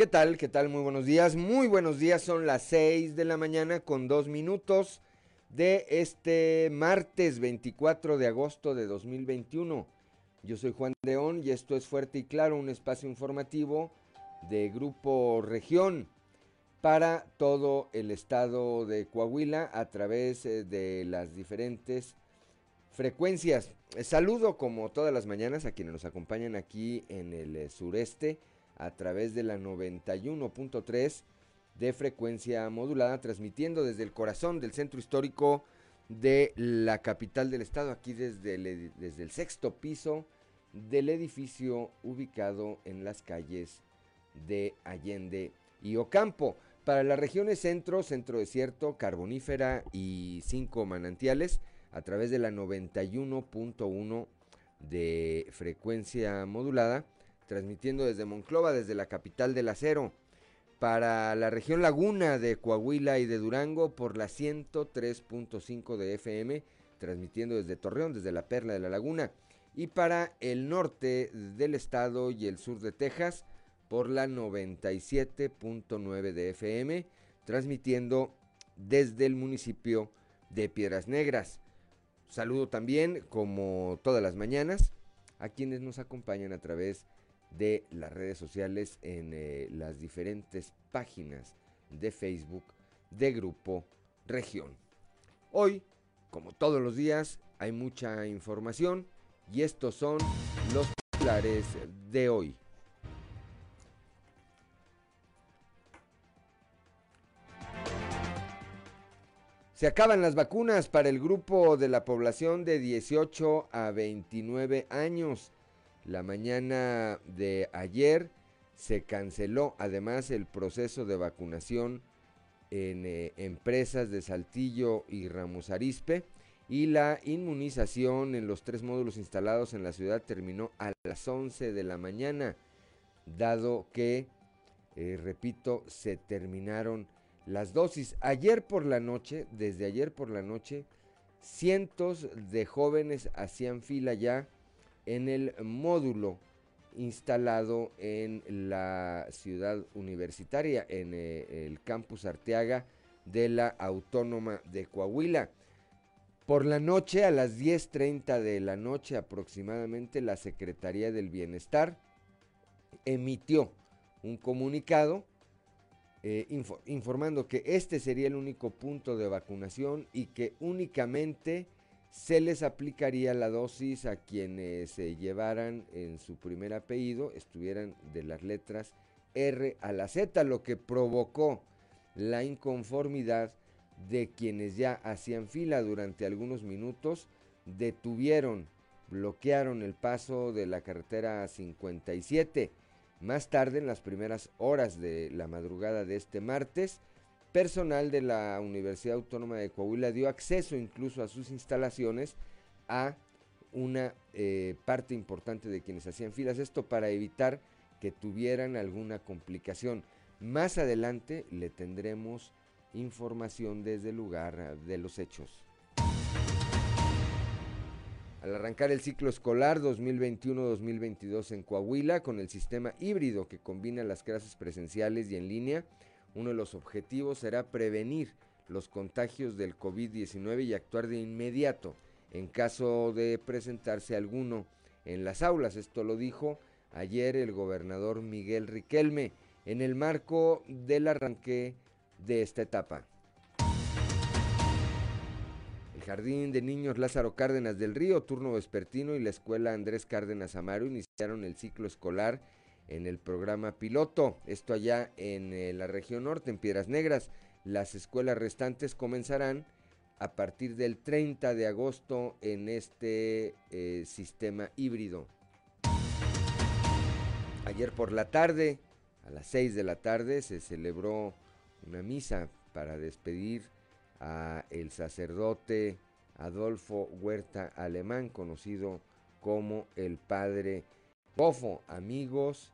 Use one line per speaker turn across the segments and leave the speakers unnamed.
¿Qué tal? ¿Qué tal? Muy buenos días. Muy buenos días. Son las 6 de la mañana con dos minutos de este martes 24 de agosto de 2021. Yo soy Juan León y esto es Fuerte y Claro, un espacio informativo de Grupo Región para todo el estado de Coahuila a través eh, de las diferentes frecuencias. Saludo como todas las mañanas a quienes nos acompañan aquí en el eh, sureste a través de la 91.3 de frecuencia modulada, transmitiendo desde el corazón del centro histórico de la capital del estado, aquí desde el, desde el sexto piso del edificio ubicado en las calles de Allende y Ocampo. Para las regiones centro, centro desierto, carbonífera y cinco manantiales, a través de la 91.1 de frecuencia modulada, transmitiendo desde Monclova, desde la capital del acero para la región Laguna de Coahuila y de Durango por la 103.5 de FM, transmitiendo desde Torreón, desde la Perla de la Laguna, y para el norte del estado y el sur de Texas por la 97.9 de FM, transmitiendo desde el municipio de Piedras Negras. Saludo también, como todas las mañanas, a quienes nos acompañan a través de de las redes sociales en eh, las diferentes páginas de Facebook de Grupo Región. Hoy, como todos los días, hay mucha información y estos son los titulares de hoy. Se acaban las vacunas para el grupo de la población de 18 a 29 años. La mañana de ayer se canceló además el proceso de vacunación en eh, empresas de Saltillo y Ramos Arispe y la inmunización en los tres módulos instalados en la ciudad terminó a las 11 de la mañana, dado que, eh, repito, se terminaron las dosis. Ayer por la noche, desde ayer por la noche, cientos de jóvenes hacían fila ya en el módulo instalado en la ciudad universitaria, en eh, el campus Arteaga de la Autónoma de Coahuila. Por la noche, a las 10.30 de la noche aproximadamente, la Secretaría del Bienestar emitió un comunicado eh, informando que este sería el único punto de vacunación y que únicamente se les aplicaría la dosis a quienes se llevaran en su primer apellido, estuvieran de las letras R a la Z, lo que provocó la inconformidad de quienes ya hacían fila durante algunos minutos, detuvieron, bloquearon el paso de la carretera 57. Más tarde, en las primeras horas de la madrugada de este martes, personal de la Universidad Autónoma de Coahuila dio acceso incluso a sus instalaciones a una eh, parte importante de quienes hacían filas, esto para evitar que tuvieran alguna complicación. Más adelante le tendremos información desde el lugar de los hechos. Al arrancar el ciclo escolar 2021-2022 en Coahuila con el sistema híbrido que combina las clases presenciales y en línea, uno de los objetivos será prevenir los contagios del COVID-19 y actuar de inmediato en caso de presentarse alguno en las aulas. Esto lo dijo ayer el gobernador Miguel Riquelme en el marco del arranque de esta etapa. El Jardín de Niños Lázaro Cárdenas del Río, turno vespertino y la Escuela Andrés Cárdenas Amaro iniciaron el ciclo escolar en el programa piloto. Esto allá en eh, la región norte, en Piedras Negras. Las escuelas restantes comenzarán a partir del 30 de agosto en este eh, sistema híbrido. Ayer por la tarde, a las 6 de la tarde, se celebró una misa para despedir a el sacerdote Adolfo Huerta Alemán, conocido como el Padre Bofo. Amigos,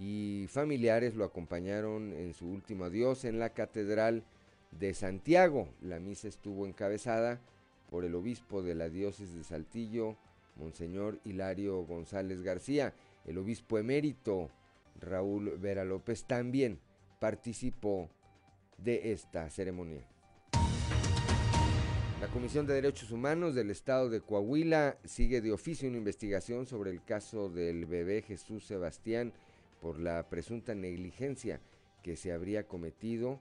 y familiares lo acompañaron en su último adiós en la Catedral de Santiago. La misa estuvo encabezada por el obispo de la diócesis de Saltillo, Monseñor Hilario González García, el obispo emérito Raúl Vera López, también participó de esta ceremonia. La Comisión de Derechos Humanos del Estado de Coahuila sigue de oficio una investigación sobre el caso del bebé Jesús Sebastián por la presunta negligencia que se habría cometido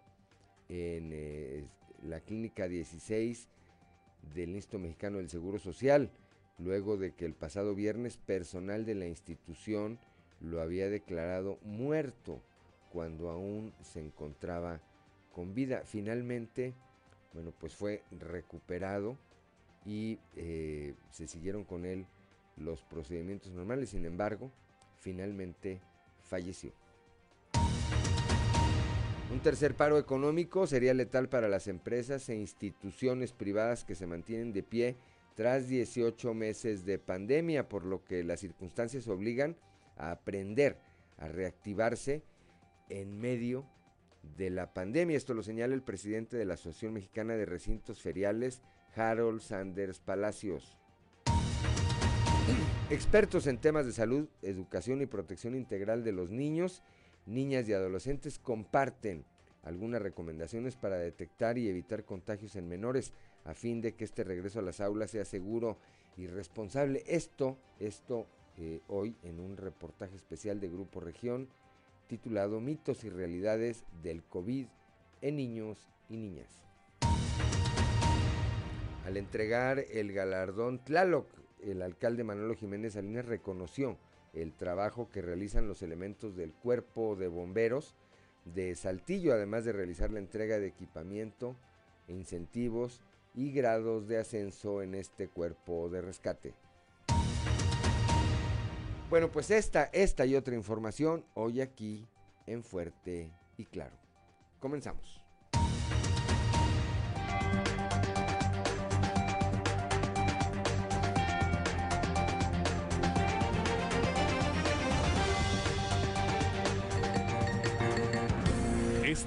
en eh, la Clínica 16 del Instituto Mexicano del Seguro Social, luego de que el pasado viernes personal de la institución lo había declarado muerto cuando aún se encontraba con vida. Finalmente, bueno, pues fue recuperado y eh, se siguieron con él los procedimientos normales. Sin embargo, finalmente falleció. Un tercer paro económico sería letal para las empresas e instituciones privadas que se mantienen de pie tras 18 meses de pandemia, por lo que las circunstancias obligan a aprender a reactivarse en medio de la pandemia. Esto lo señala el presidente de la Asociación Mexicana de Recintos Feriales, Harold Sanders Palacios. Expertos en temas de salud, educación y protección integral de los niños niñas y adolescentes comparten algunas recomendaciones para detectar y evitar contagios en menores a fin de que este regreso a las aulas sea seguro y responsable. Esto, esto eh, hoy en un reportaje especial de Grupo Región titulado Mitos y Realidades del COVID en niños y niñas. Al entregar el galardón Tlaloc, el alcalde Manolo Jiménez Salinas reconoció el trabajo que realizan los elementos del cuerpo de bomberos de Saltillo, además de realizar la entrega de equipamiento, incentivos y grados de ascenso en este cuerpo de rescate. Bueno, pues esta, esta y otra información hoy aquí en Fuerte y Claro. Comenzamos.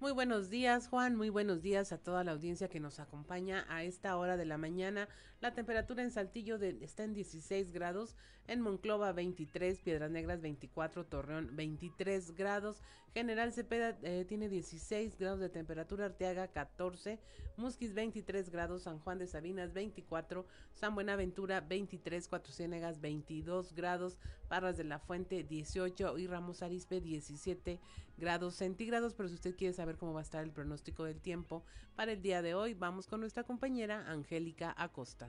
Muy buenos días, Juan. Muy buenos días a toda la audiencia que nos acompaña a esta hora de la mañana. La temperatura en Saltillo está en 16 grados, en Monclova 23, Piedras Negras 24, Torreón 23 grados, General Cepeda eh, tiene 16 grados de temperatura, Arteaga 14, Musquis 23 grados, San Juan de Sabinas 24, San Buenaventura 23, Cuatro Ciénegas 22 grados, Parras de la Fuente 18 y Ramos Arispe 17 grados centígrados. Pero si usted quiere saber cómo va a estar el pronóstico del tiempo para el día de hoy, vamos con nuestra compañera Angélica Acosta.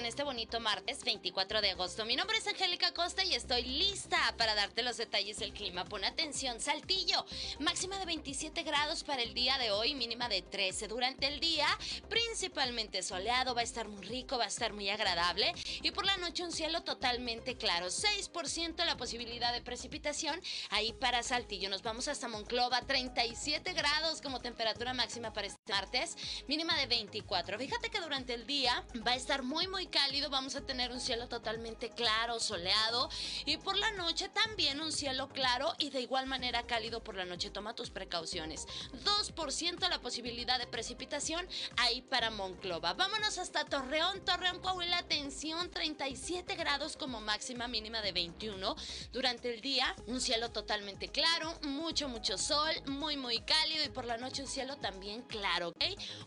En este bonito martes 24 de agosto. Mi nombre es Angélica Costa y estoy lista para darte los detalles del clima. Pon atención, Saltillo, máxima de 27 grados para el día de hoy, mínima de 13 durante el día, principalmente soleado, va a estar muy rico, va a estar muy agradable y por la noche un cielo totalmente claro, 6% la posibilidad de precipitación ahí para Saltillo. Nos vamos hasta Monclova, 37 grados como temperatura máxima para este martes, mínima de 24. Fíjate que durante el día va a estar muy muy cálido, vamos a tener un cielo totalmente claro, soleado y por la noche también un cielo claro y de igual manera cálido por la noche. Toma tus precauciones. 2% la posibilidad de precipitación ahí para Monclova. Vámonos hasta Torreón, Torreón Coahuila, atención, 37 grados como máxima mínima de 21. Durante el día un cielo totalmente claro, mucho mucho sol, muy muy cálido y por la noche un cielo también claro, ¿ok?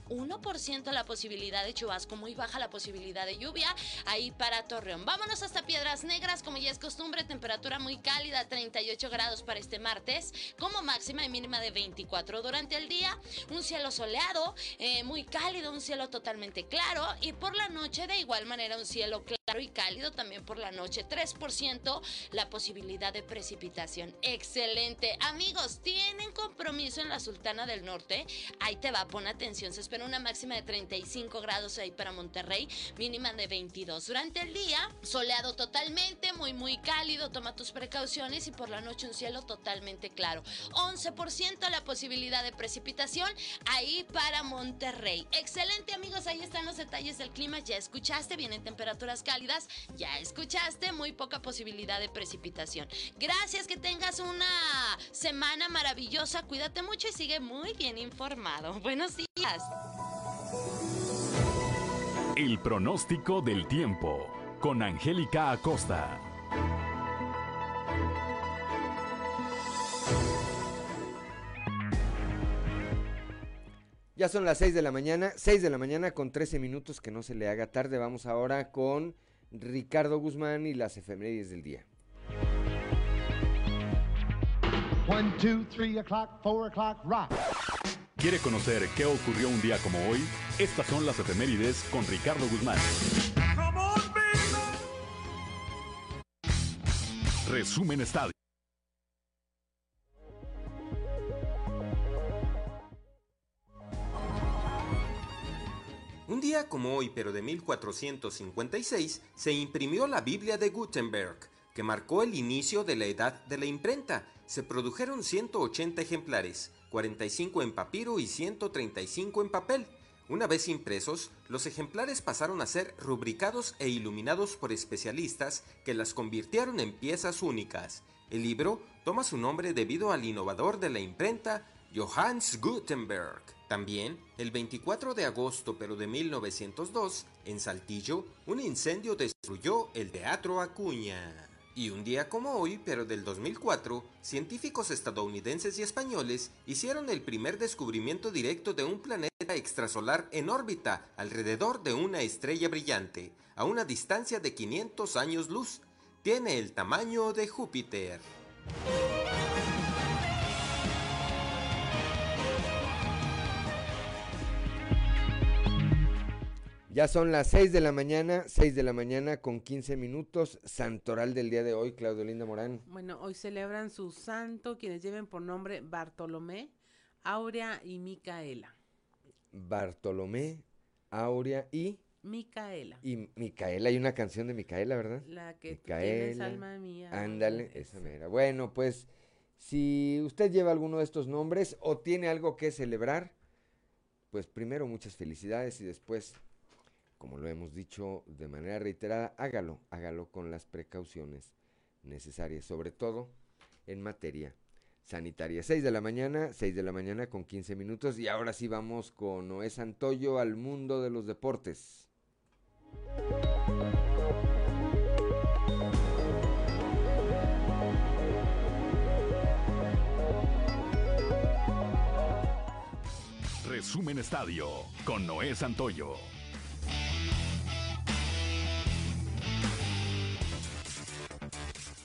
1% la posibilidad de chubasco, muy baja la posibilidad de lluvia ahí para Torreón. Vámonos hasta Piedras Negras, como ya es costumbre, temperatura muy cálida, 38 grados para este martes, como máxima y mínima de 24 durante el día, un cielo soleado, eh, muy cálido, un cielo totalmente claro y por la noche de igual manera un cielo claro y cálido también por la noche, 3% la posibilidad de precipitación. Excelente. Amigos, tienen compromiso en la Sultana del Norte. Ahí te va, pon atención. Se espera una máxima de 35 grados ahí para Monterrey, mínima de 22. Durante el día, soleado totalmente, muy, muy cálido. Toma tus precauciones y por la noche un cielo totalmente claro. 11% la posibilidad de precipitación ahí para Monterrey. Excelente, amigos. Ahí están los detalles del clima. Ya escuchaste, vienen temperaturas cálidas. Ya escuchaste, muy poca posibilidad de precipitación. Gracias, que tengas una semana maravillosa. Cuídate mucho y sigue muy bien informado. Buenos días.
El pronóstico del tiempo con Angélica Acosta.
Ya son las 6 de la mañana, 6 de la mañana con 13 minutos, que no se le haga tarde. Vamos ahora con Ricardo Guzmán y las efemérides del día.
1, 2, 3 o'clock, 4 o'clock, rock.
¿Quiere conocer qué ocurrió un día como hoy? Estas son las efemérides con Ricardo Guzmán. Resumen Estadio.
Un día como hoy, pero de 1456, se imprimió la Biblia de Gutenberg, que marcó el inicio de la edad de la imprenta. Se produjeron 180 ejemplares, 45 en papiro y 135 en papel. Una vez impresos, los ejemplares pasaron a ser rubricados e iluminados por especialistas que las convirtieron en piezas únicas. El libro toma su nombre debido al innovador de la imprenta, Johannes Gutenberg. También, el 24 de agosto pero de 1902, en Saltillo, un incendio destruyó el Teatro Acuña. Y un día como hoy, pero del 2004, científicos estadounidenses y españoles hicieron el primer descubrimiento directo de un planeta extrasolar en órbita alrededor de una estrella brillante, a una distancia de 500 años luz. Tiene el tamaño de Júpiter.
Ya son las 6 de la mañana, 6 de la mañana con 15 minutos, santoral del día de hoy, Claudio Linda Morán.
Bueno, hoy celebran su santo quienes lleven por nombre Bartolomé, Aurea y Micaela.
Bartolomé, Aurea y...
Micaela.
Y Micaela, hay una canción de Micaela, ¿verdad?
La que tú tienes, alma mía.
Ándale, esa mera. Bueno, pues si usted lleva alguno de estos nombres o tiene algo que celebrar, pues primero muchas felicidades y después como lo hemos dicho de manera reiterada, hágalo, hágalo con las precauciones necesarias, sobre todo en materia sanitaria. 6 de la mañana, 6 de la mañana con 15 minutos y ahora sí vamos con Noé Santoyo al mundo de los deportes.
Resumen Estadio con Noé Santoyo.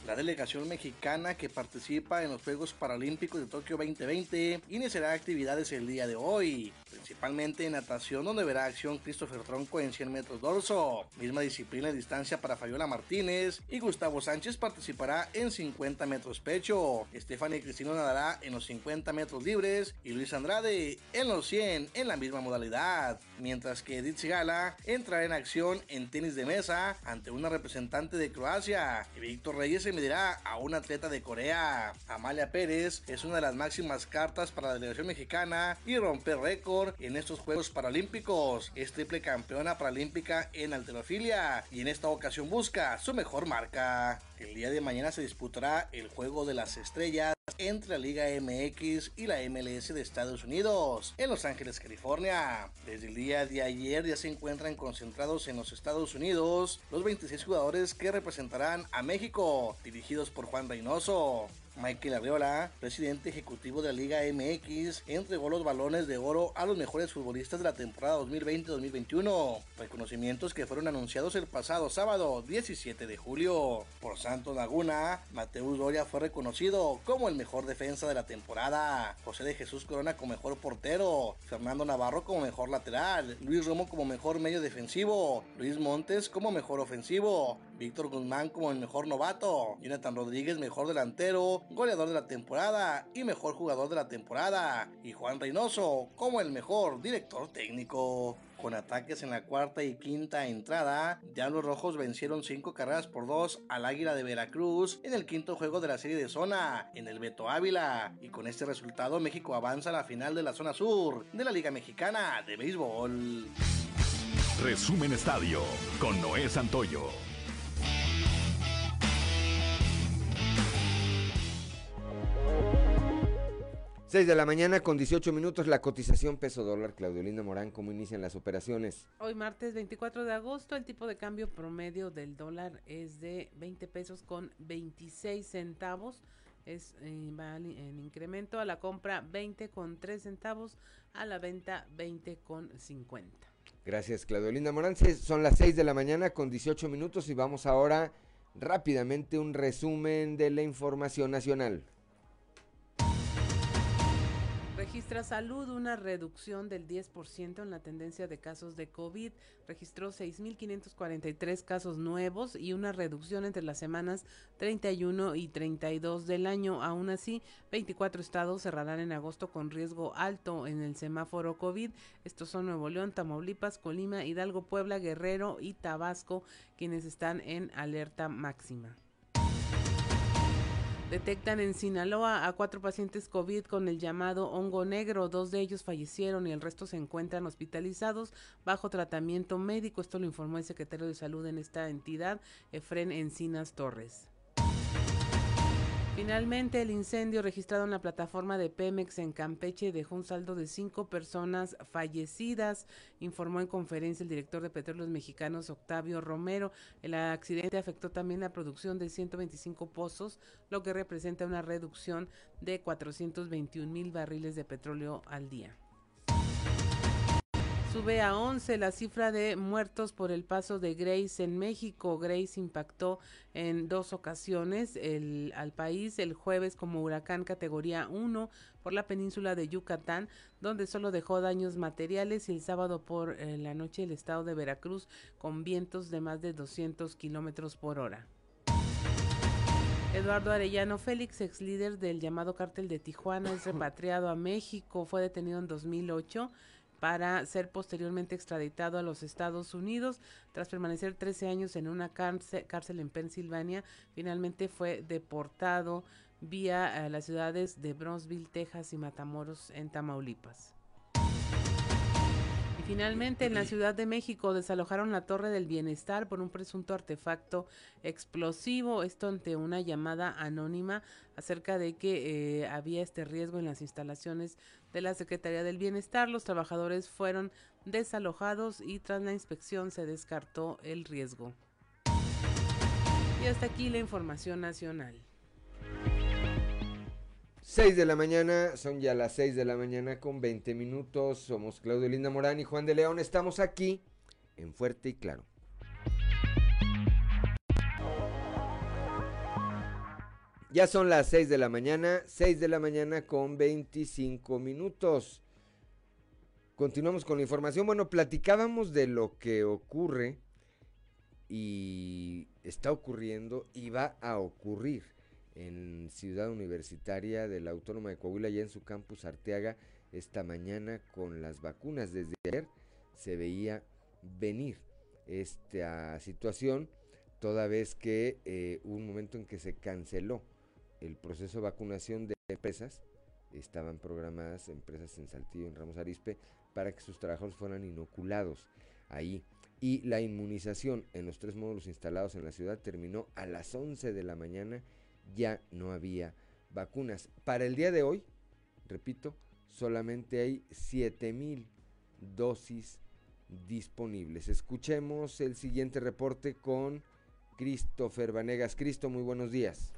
La delegación mexicana que participa en los Juegos Paralímpicos de Tokio 2020 iniciará actividades el día de hoy, principalmente en natación donde verá acción Christopher Tronco en 100 metros dorso, misma disciplina de distancia para Fabiola Martínez y Gustavo Sánchez participará en 50 metros pecho, Stephanie Cristino nadará en los 50 metros libres y Luis Andrade en los 100 en la misma modalidad, mientras que Edith Sigala entrará en acción en tenis de mesa ante una representante de Croacia y Víctor Reyes se medirá a un atleta de Corea. Amalia Pérez es una de las máximas cartas para la delegación mexicana y romper récord en estos Juegos Paralímpicos. Es triple campeona paralímpica en alterofilia y en esta ocasión busca su mejor marca. El día de mañana se disputará el Juego de las Estrellas entre la Liga MX y la MLS de Estados Unidos en Los Ángeles, California. Desde el día de ayer ya se encuentran concentrados en los Estados Unidos los 26 jugadores que representarán a México, dirigidos por Juan Reynoso. Michael Arriola, presidente ejecutivo de la Liga MX, entregó los balones de oro a los mejores futbolistas de la temporada 2020-2021, reconocimientos que fueron anunciados el pasado sábado 17 de julio. Por Santos Laguna, Mateus Doria fue reconocido como el mejor defensa de la temporada, José de Jesús Corona como mejor portero, Fernando Navarro como mejor lateral, Luis Romo como mejor medio defensivo, Luis Montes como mejor ofensivo, Víctor Guzmán como el mejor novato, Jonathan Rodríguez mejor delantero, goleador de la temporada y mejor jugador de la temporada, y Juan Reynoso como el mejor director técnico. Con ataques en la cuarta y quinta entrada, ya los rojos vencieron cinco carreras por dos al Águila de Veracruz en el quinto juego de la serie de zona, en el Beto Ávila. Y con este resultado, México avanza a la final de la zona sur de la Liga Mexicana de Béisbol.
Resumen Estadio con Noé Santoyo.
6 de la mañana con 18 minutos la cotización peso dólar. Claudio Linda Morán, ¿cómo inician las operaciones?
Hoy martes 24 de agosto el tipo de cambio promedio del dólar es de 20 pesos con 26 centavos. Es eh, va en incremento a la compra 20 con 3 centavos, a la venta 20 con 50.
Gracias Claudio Linda Morán. Son las 6 de la mañana con 18 minutos y vamos ahora rápidamente un resumen de la información nacional.
Registra salud una reducción del 10% en la tendencia de casos de COVID. Registró 6.543 casos nuevos y una reducción entre las semanas 31 y 32 del año. Aún así, 24 estados cerrarán en agosto con riesgo alto en el semáforo COVID. Estos son Nuevo León, Tamaulipas, Colima, Hidalgo, Puebla, Guerrero y Tabasco, quienes están en alerta máxima. Detectan en Sinaloa a cuatro pacientes COVID con el llamado hongo negro. Dos de ellos fallecieron y el resto se encuentran hospitalizados bajo tratamiento médico. Esto lo informó el secretario de Salud en esta entidad, Efren Encinas Torres. Finalmente, el incendio registrado en la plataforma de Pemex en Campeche dejó un saldo de cinco personas fallecidas, informó en conferencia el director de Petróleos Mexicanos, Octavio Romero. El accidente afectó también la producción de 125 pozos, lo que representa una reducción de 421 mil barriles de petróleo al día. Sube a 11 la cifra de muertos por el paso de Grace en México. Grace impactó en dos ocasiones el, al país, el jueves como huracán categoría 1 por la península de Yucatán, donde solo dejó daños materiales y el sábado por eh, la noche el estado de Veracruz con vientos de más de 200 kilómetros por hora. Eduardo Arellano Félix, ex líder del llamado cártel de Tijuana, es repatriado a México. Fue detenido en 2008 para ser posteriormente extraditado a los Estados Unidos. Tras permanecer 13 años en una cárcel, en Pensilvania, finalmente fue deportado vía a las ciudades de Bronzeville, Texas y Matamoros en Tamaulipas. Finalmente, en la Ciudad de México desalojaron la Torre del Bienestar por un presunto artefacto explosivo. Esto ante una llamada anónima acerca de que eh, había este riesgo en las instalaciones de la Secretaría del Bienestar. Los trabajadores fueron desalojados y tras la inspección se descartó el riesgo. Y hasta aquí la información nacional.
6 de la mañana, son ya las 6 de la mañana con 20 minutos. Somos Claudio Linda Morán y Juan de León. Estamos aquí en Fuerte y Claro. Ya son las 6 de la mañana, 6 de la mañana con 25 minutos. Continuamos con la información. Bueno, platicábamos de lo que ocurre y está ocurriendo y va a ocurrir en Ciudad Universitaria de la Autónoma de Coahuila, ya en su campus Arteaga, esta mañana con las vacunas. Desde ayer se veía venir esta situación, toda vez que eh, hubo un momento en que se canceló el proceso de vacunación de empresas, estaban programadas empresas en Saltillo, en Ramos Arispe, para que sus trabajadores fueran inoculados ahí. Y la inmunización en los tres módulos instalados en la ciudad terminó a las 11 de la mañana ya no había vacunas. Para el día de hoy, repito, solamente hay 7 mil dosis disponibles. Escuchemos el siguiente reporte con Christopher Vanegas. Cristo, muy buenos días.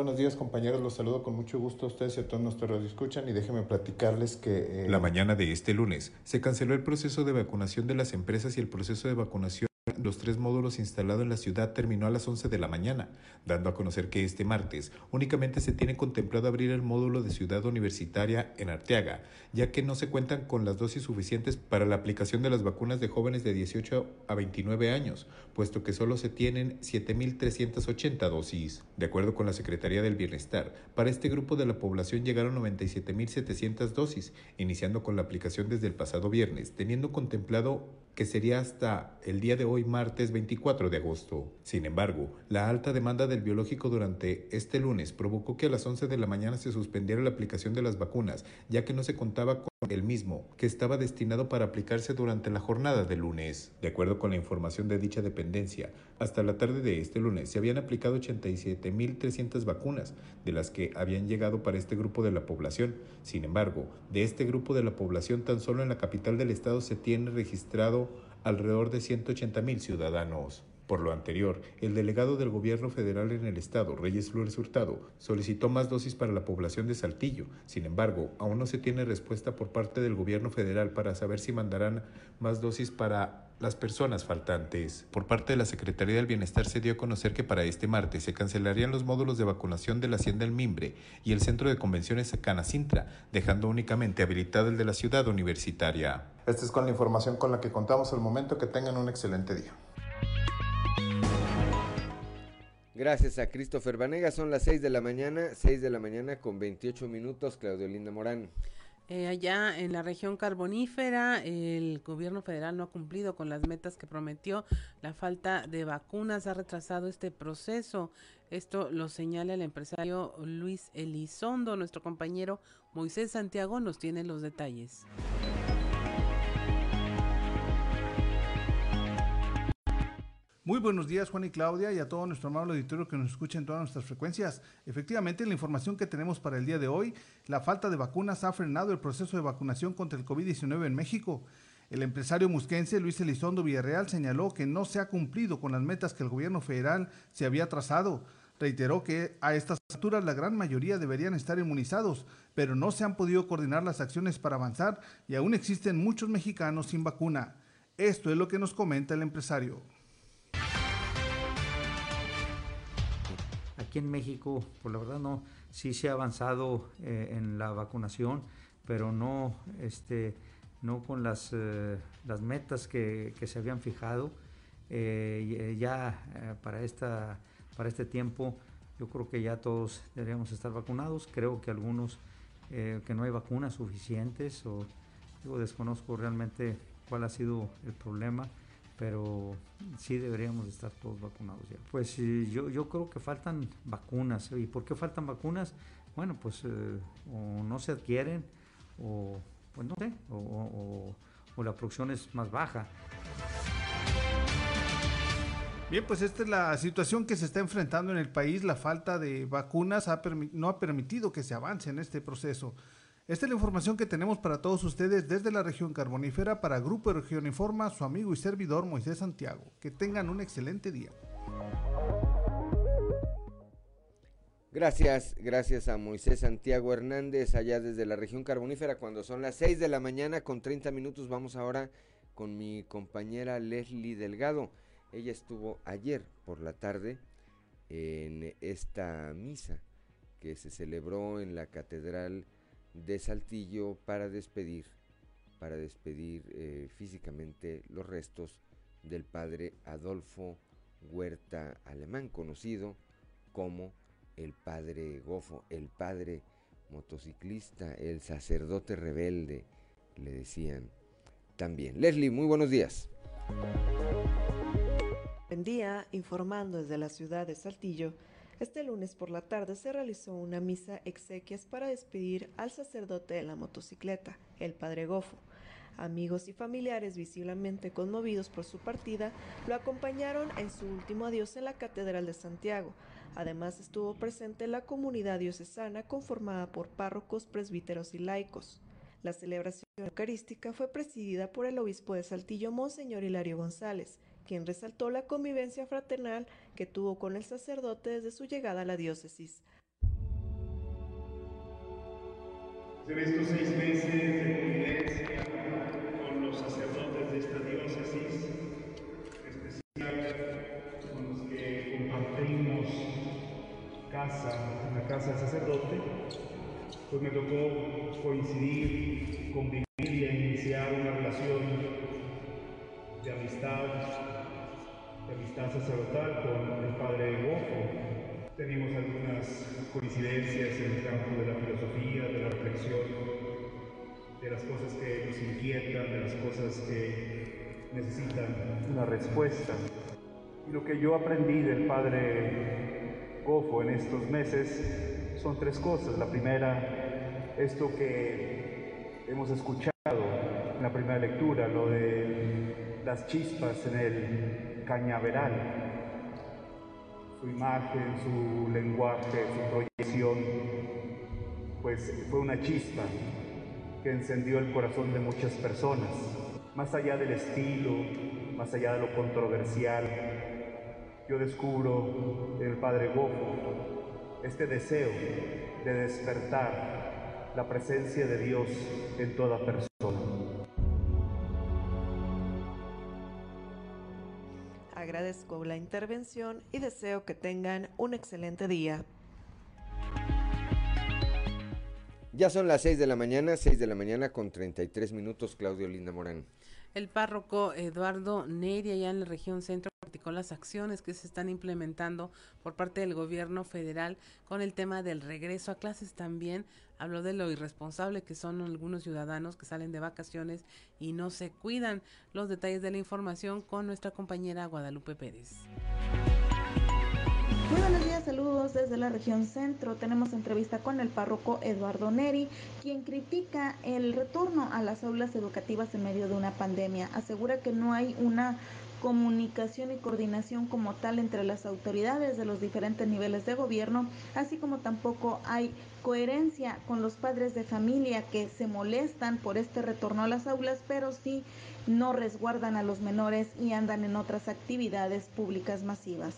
Buenos días compañeros, los saludo con mucho gusto a ustedes y a todos nuestros escuchan y déjenme platicarles que...
Eh... La mañana de este lunes se canceló el proceso de vacunación de las empresas y el proceso de vacunación los tres módulos instalados en la ciudad terminó a las 11 de la mañana, dando a conocer que este martes únicamente se tiene contemplado abrir el módulo de ciudad universitaria en Arteaga, ya que no se cuentan con las dosis suficientes para la aplicación de las vacunas de jóvenes de 18 a 29 años, puesto que solo se tienen 7.380 dosis. De acuerdo con la Secretaría del Bienestar, para este grupo de la población llegaron 97.700 dosis, iniciando con la aplicación desde el pasado viernes, teniendo contemplado que sería hasta el día de hoy martes 24 de agosto. Sin embargo, la alta demanda del biológico durante este lunes provocó que a las 11 de la mañana se suspendiera la aplicación de las vacunas, ya que no se contaba con el mismo, que estaba destinado para aplicarse durante la jornada de lunes. De acuerdo con la información de dicha dependencia, hasta la tarde de este lunes se habían aplicado 87.300 vacunas, de las que habían llegado para este grupo de la población. Sin embargo, de este grupo de la población tan solo en la capital del estado se tiene registrado alrededor de 180 mil ciudadanos. Por lo anterior, el delegado del gobierno federal en el estado, Reyes Flores Hurtado, solicitó más dosis para la población de Saltillo. Sin embargo, aún no se tiene respuesta por parte del gobierno federal para saber si mandarán más dosis para las personas faltantes. Por parte de la Secretaría del Bienestar se dio a conocer que para este martes se cancelarían los módulos de vacunación de la Hacienda El Mimbre y el Centro de Convenciones Canacintra, dejando únicamente habilitado el de la ciudad universitaria.
Esta es con la información con la que contamos al momento. Que tengan un excelente día.
Gracias a Christopher Vanega, son las 6 de la mañana, 6 de la mañana con 28 minutos, Claudio Linda Morán.
Eh, allá en la región carbonífera, el gobierno federal no ha cumplido con las metas que prometió. La falta de vacunas ha retrasado este proceso. Esto lo señala el empresario Luis Elizondo. Nuestro compañero Moisés Santiago nos tiene los detalles.
Muy buenos días Juan y Claudia y a todo nuestro amable auditorio que nos escucha en todas nuestras frecuencias. Efectivamente, la información que tenemos para el día de hoy, la falta de vacunas ha frenado el proceso de vacunación contra el COVID-19 en México. El empresario musquense Luis Elizondo Villarreal señaló que no se ha cumplido con las metas que el gobierno federal se había trazado. Reiteró que a estas alturas la gran mayoría deberían estar inmunizados, pero no se han podido coordinar las acciones para avanzar y aún existen muchos mexicanos sin vacuna. Esto es lo que nos comenta el empresario.
Aquí en México, por la verdad no, sí se ha avanzado eh, en la vacunación, pero no, este, no con las, eh, las metas que, se habían fijado. Eh, ya para, esta, para este tiempo yo creo que ya todos deberíamos estar vacunados. Creo que algunos que no hay vacunas suficientes o desconozco realmente cuál ha sido el problema pero sí deberíamos estar todos vacunados ya. Pues yo, yo creo que faltan vacunas. ¿Y por qué faltan vacunas? Bueno, pues eh, o no se adquieren o, pues no sé, o, la producción es más baja.
Bien, pues esta es la situación que se está enfrentando en el país. La falta de vacunas no ha permitido que se avance en este proceso. Esta es la información que tenemos para todos ustedes desde la región carbonífera para Grupo Región Informa, su amigo y servidor Moisés Santiago. Que tengan un excelente día.
Gracias, gracias a Moisés Santiago Hernández allá desde la región carbonífera cuando son las 6 de la mañana con 30 minutos. Vamos ahora con mi compañera Leslie Delgado. Ella estuvo ayer por la tarde en esta misa que se celebró en la Catedral de Saltillo para despedir, para despedir eh, físicamente los restos del padre Adolfo Huerta Alemán, conocido como el padre Gofo, el padre motociclista, el sacerdote rebelde, le decían también. Leslie, muy buenos días.
Buen día, informando desde la ciudad de Saltillo. Este lunes por la tarde se realizó una misa exequias para despedir al sacerdote de la motocicleta, el padre Gofo. Amigos y familiares visiblemente conmovidos por su partida lo acompañaron en su último adiós en la Catedral de Santiago. Además estuvo presente la comunidad diocesana conformada por párrocos, presbíteros y laicos. La celebración eucarística fue presidida por el obispo de Saltillo, Monseñor Hilario González, quien resaltó la convivencia fraternal que tuvo con el sacerdote desde su llegada a la diócesis.
En estos seis meses de convivencia con los sacerdotes de esta diócesis, en especial con los que compartimos casa, en la casa del sacerdote, pues me tocó coincidir, convivir y iniciar una relación de amistad, de amistad sacerdotal con el padre Gofo, tenemos algunas coincidencias en el campo de la filosofía, de la reflexión, de las cosas que nos inquietan, de las cosas que necesitan una respuesta. Y lo que yo aprendí del padre Gofo en estos meses son tres cosas. La primera, esto que hemos escuchado en la primera lectura, lo de las chispas en el cañaveral su imagen, su lenguaje, su proyección, pues fue una chispa que encendió el corazón de muchas personas. Más allá del estilo, más allá de lo controversial, yo descubro en el Padre Gofo este deseo de despertar la presencia de Dios en toda persona.
Agradezco la intervención y deseo que tengan un excelente día.
Ya son las 6 de la mañana, 6 de la mañana con 33 minutos, Claudio Linda Morán.
El párroco Eduardo Neri, allá en la región centro, criticó las acciones que se están implementando por parte del gobierno federal con el tema del regreso a clases. También habló de lo irresponsable que son algunos ciudadanos que salen de vacaciones y no se cuidan. Los detalles de la información con nuestra compañera Guadalupe Pérez.
Muy buenos días, saludos desde la región centro. Tenemos entrevista con el párroco Eduardo Neri, quien critica el retorno a las aulas educativas en medio de una pandemia. Asegura que no hay una comunicación y coordinación como tal entre las autoridades de los diferentes niveles de gobierno, así como tampoco hay coherencia con los padres de familia que se molestan por este retorno a las aulas, pero sí no resguardan a los menores y andan en otras actividades públicas masivas.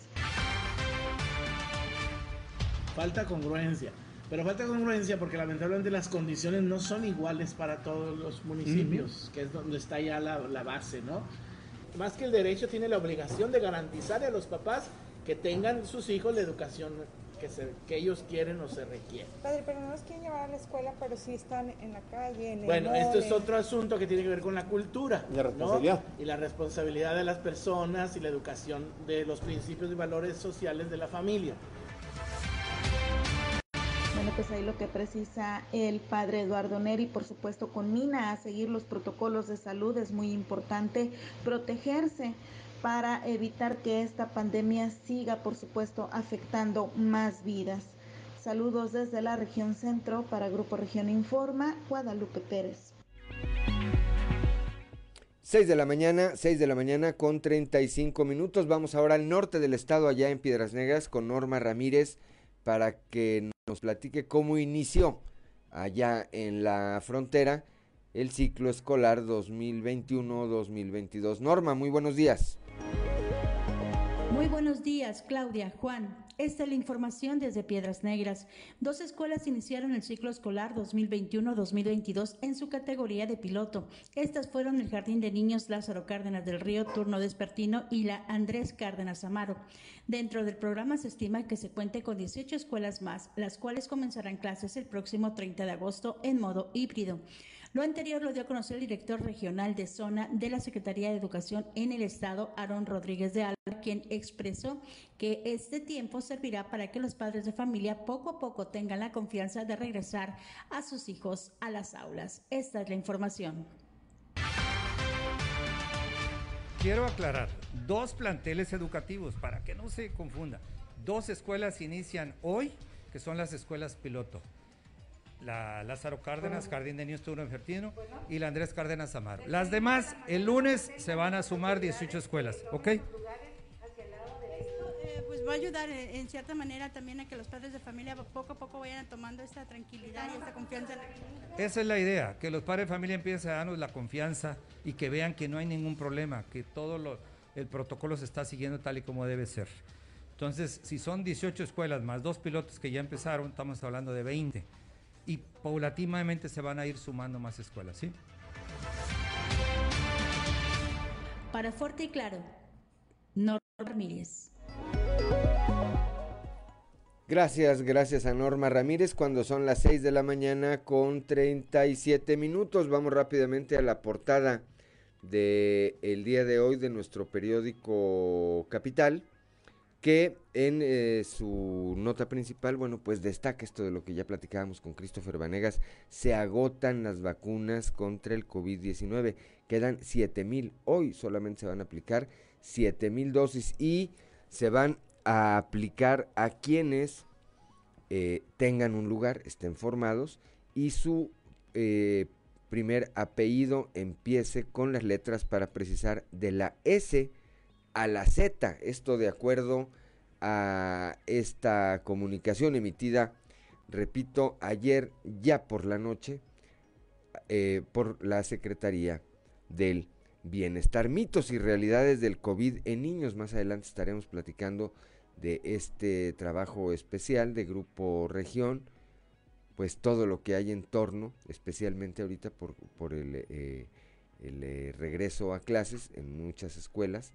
Falta congruencia. Pero falta congruencia porque lamentablemente las condiciones no son iguales para todos los municipios, que es donde está ya la, la base, ¿no? Más que el derecho, tiene la obligación de garantizar a los papás que tengan sus hijos la educación que, que ellos quieren o se requieren.
Padre, pero no los quieren llevar a la escuela, pero sí están en la calle. En
bueno, esto es otro asunto que tiene que ver con la cultura. Y la responsabilidad. Y la responsabilidad de las personas y la educación de los principios y valores sociales de la familia.
Bueno, pues ahí lo que precisa el padre Eduardo Neri, por supuesto, con Mina a seguir los protocolos de salud. Es muy importante protegerse para evitar que esta pandemia siga, por supuesto, afectando más vidas. Saludos desde la región centro para Grupo Región Informa, Guadalupe Pérez.
6 de la mañana, 6 de la mañana con 35 minutos. Vamos ahora al norte del estado, allá en Piedras Negras, con Norma Ramírez, para que nos platique cómo inició allá en la frontera el ciclo escolar 2021-2022. Norma, muy buenos días.
Muy buenos días, Claudia, Juan. Esta es la información desde Piedras Negras. Dos escuelas iniciaron el ciclo escolar 2021-2022 en su categoría de piloto. Estas fueron el Jardín de Niños Lázaro Cárdenas del Río Turno Despertino y la Andrés Cárdenas Amaro. Dentro del programa se estima que se cuente con 18 escuelas más, las cuales comenzarán clases el próximo 30 de agosto en modo híbrido. Lo anterior lo dio a conocer el director regional de zona de la Secretaría de Educación en el Estado, Aaron Rodríguez de Alba, quien expresó que este tiempo servirá para que los padres de familia poco a poco tengan la confianza de regresar a sus hijos a las aulas. Esta es la información.
Quiero aclarar, dos planteles educativos, para que no se confunda. Dos escuelas inician hoy, que son las escuelas piloto la Lázaro Cárdenas, Jardín de Niños Turno Fertino y la Andrés Cárdenas Amaro. Las demás, el lunes se van a sumar 18 escuelas, ¿ok? Eh,
pues va a ayudar en cierta manera también a que los padres de familia poco a poco vayan tomando esta tranquilidad y esta confianza.
Esa es la idea, que los padres de familia empiecen a darnos la confianza y que vean que no hay ningún problema, que todo lo, el protocolo se está siguiendo tal y como debe ser. Entonces, si son 18 escuelas más dos pilotos que ya empezaron, estamos hablando de 20 y paulatinamente se van a ir sumando más escuelas, ¿sí?
Para Fuerte y Claro, Norma Ramírez.
Gracias, gracias a Norma Ramírez. Cuando son las 6 de la mañana con 37 minutos, vamos rápidamente a la portada del el día de hoy de nuestro periódico Capital, que en eh, su nota principal, bueno, pues destaca esto de lo que ya platicábamos con Christopher Vanegas, se agotan las vacunas contra el COVID-19, quedan 7 mil, hoy solamente se van a aplicar 7 mil dosis y se van a aplicar a quienes eh, tengan un lugar, estén formados y su eh, primer apellido empiece con las letras para precisar de la S a la Z. Esto de acuerdo a esta comunicación emitida, repito, ayer ya por la noche eh, por la Secretaría del Bienestar. Mitos y realidades del COVID en niños. Más adelante estaremos platicando de este trabajo especial de Grupo Región, pues todo lo que hay en torno, especialmente ahorita por, por el, eh, eh, regreso a clases en muchas escuelas,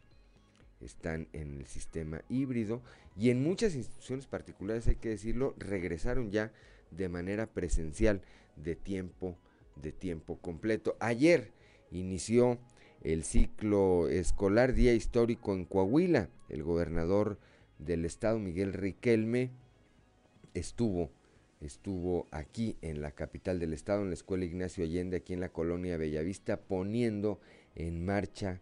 están en el sistema híbrido y en muchas instituciones particulares, hay que decirlo, regresaron ya de manera presencial de tiempo, de tiempo completo. Ayer inició el ciclo escolar Día Histórico en Coahuila. El gobernador del estado, Miguel Riquelme, estuvo, estuvo aquí en la capital del estado, en la escuela Ignacio Allende, aquí en la colonia Bellavista, poniendo en marcha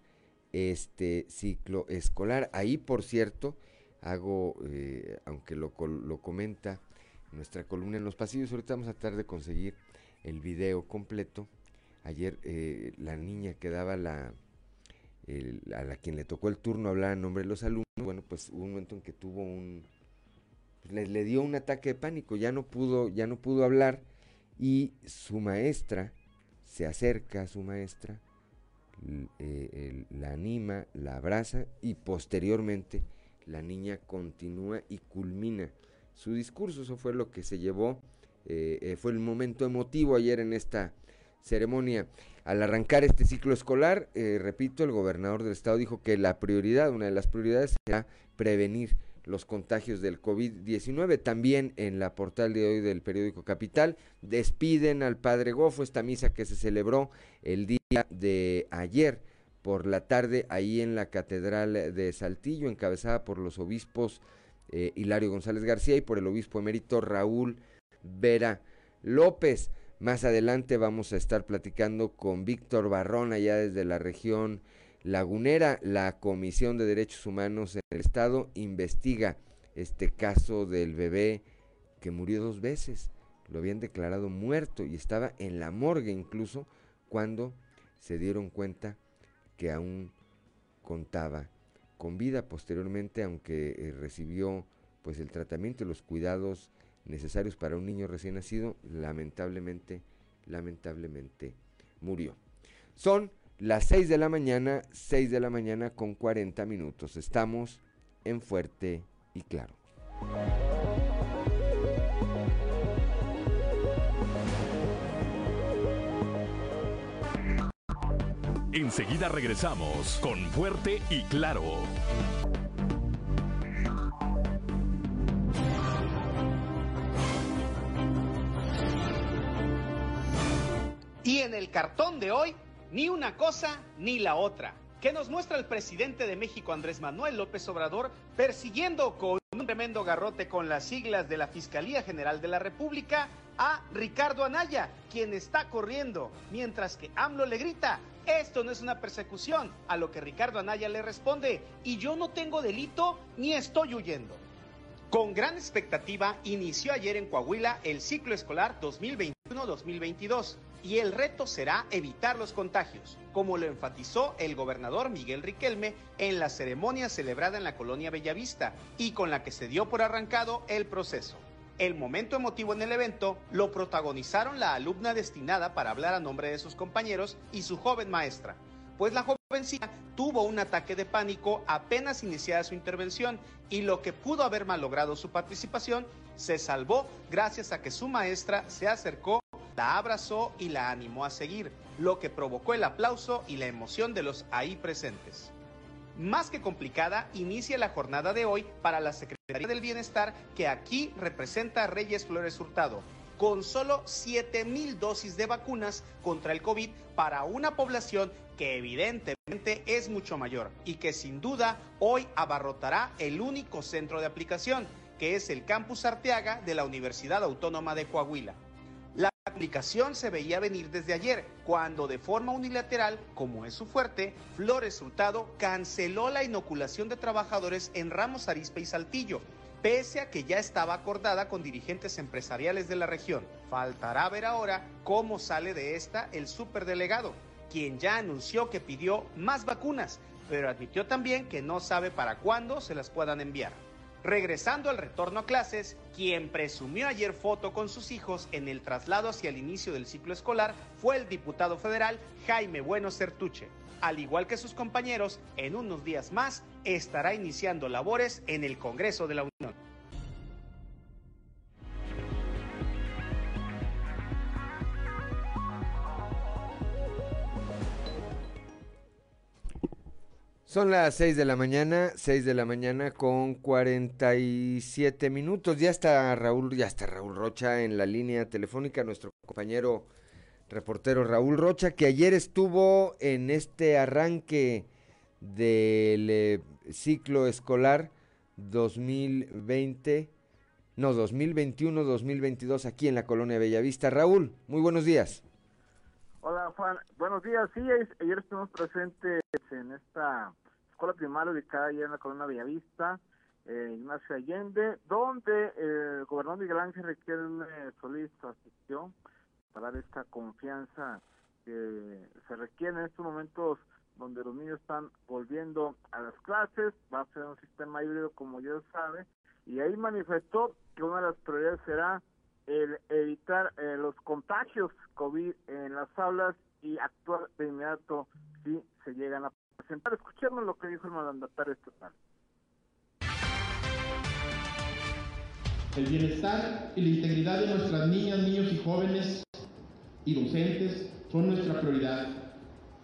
este ciclo escolar. Ahí, por cierto, hago, eh, aunque lo, lo comenta nuestra columna en los pasillos, ahorita vamos a tratar de conseguir el video completo. Ayer eh, la niña que daba la, a la quien le tocó el turno hablar en nombre de los alumnos, bueno, pues hubo un momento en que tuvo un, pues, le, le, dio un ataque de pánico, ya no pudo, ya no pudo hablar y su maestra se acerca a su maestra, eh, la anima, la abraza y posteriormente la niña continúa y culmina su discurso. Eso fue lo que se llevó, eh, eh, fue el momento emotivo ayer en esta ceremonia. Al arrancar este ciclo escolar, eh, repito, el gobernador del estado dijo que la prioridad, una de las prioridades será prevenir los contagios del COVID-19. También en la portal de hoy del periódico Capital despiden al padre Gofo, esta misa que se celebró el día de ayer por la tarde ahí en la Catedral de Saltillo, encabezada por los obispos eh, Hilario González García y por el obispo emérito Raúl Vera López. Más adelante vamos a estar platicando con Víctor Barrón allá desde la región lagunera. La Comisión de Derechos Humanos en el Estado investiga este caso del bebé que murió dos veces. Lo habían declarado muerto y estaba en la morgue incluso cuando se dieron cuenta que aún contaba con vida posteriormente, aunque eh, recibió pues el tratamiento y los cuidados necesarios para un niño recién nacido, lamentablemente, lamentablemente murió. Son las 6 de la mañana, 6 de la mañana con 40 minutos. Estamos en Fuerte y Claro.
Enseguida regresamos con Fuerte y Claro.
Y en el cartón de hoy, ni una cosa ni la otra. ¿Qué nos muestra el presidente de México, Andrés Manuel López Obrador, persiguiendo con un tremendo garrote con las siglas de la Fiscalía General de la República a Ricardo Anaya, quien está corriendo, mientras que AMLO le grita, esto no es una persecución, a lo que Ricardo Anaya le responde, y yo no tengo delito ni estoy huyendo. Con gran expectativa, inició ayer en Coahuila el ciclo escolar 2021-2022 y el reto será evitar los contagios, como lo enfatizó el gobernador Miguel Riquelme en la ceremonia celebrada en la colonia Bellavista y con la que se dio por arrancado el proceso. El momento emotivo en el evento lo protagonizaron la alumna destinada para hablar a nombre de sus compañeros y su joven maestra. pues la jovencita tuvo un ataque de pánico apenas iniciada su intervención y lo que pudo haber malogrado su participación se salvó gracias a que su maestra se acercó, la abrazó y la animó a seguir, lo que provocó el aplauso y la emoción de los ahí presentes. Más que complicada, inicia la jornada de hoy para la Secretaría del Bienestar que aquí representa a Reyes Flores Hurtado, con solo 7 mil dosis de vacunas contra el COVID para una población que evidentemente es mucho mayor y que sin duda hoy abarrotará el único centro de aplicación, que es el Campus Arteaga de la Universidad Autónoma de Coahuila. La aplicación se veía venir desde ayer, cuando de forma unilateral, como es su fuerte, Flores Hurtado canceló la inoculación de trabajadores en Ramos Arizpe y Saltillo, pese a que ya estaba acordada con dirigentes empresariales de la región. Faltará ver ahora cómo sale de esta el superdelegado, quien ya anunció que pidió más vacunas, pero admitió también que no sabe para cuándo se las puedan enviar. Regresando al retorno a clases, quien presumió ayer foto con sus hijos en el traslado hacia el inicio del ciclo escolar fue el diputado federal Jaime Bueno Certuche. Al igual que sus compañeros, en unos días más estará iniciando labores en el Congreso de la Unión.
Son las 6 de la mañana, 6 de la mañana con 47 minutos. Ya está Raúl, ya está Raúl Rocha en la línea telefónica, nuestro compañero reportero Raúl Rocha, que ayer estuvo en este arranque del eh, ciclo escolar 2020, no, 2021-2022 aquí en la colonia Bellavista. Raúl, muy buenos días.
Hola Juan, buenos días. Sí, ayer estuvimos presentes en esta escuela primaria ubicada allá en la colonia Bellavista, eh, Ignacio Allende, donde el gobernador Miguel Ángel Riquelme Solís asistió para dar esta confianza que se requiere en estos momentos donde los niños están volviendo a las clases, va a ser un sistema híbrido como ya sabe, y ahí manifestó que una de las prioridades será el evitar eh, los contagios COVID en las aulas y actuar de inmediato si se llegan a presentar. Escuchemos lo que dijo el mandatario estatal.
El bienestar y la integridad de nuestras niñas, niños y jóvenes y docentes son nuestra prioridad.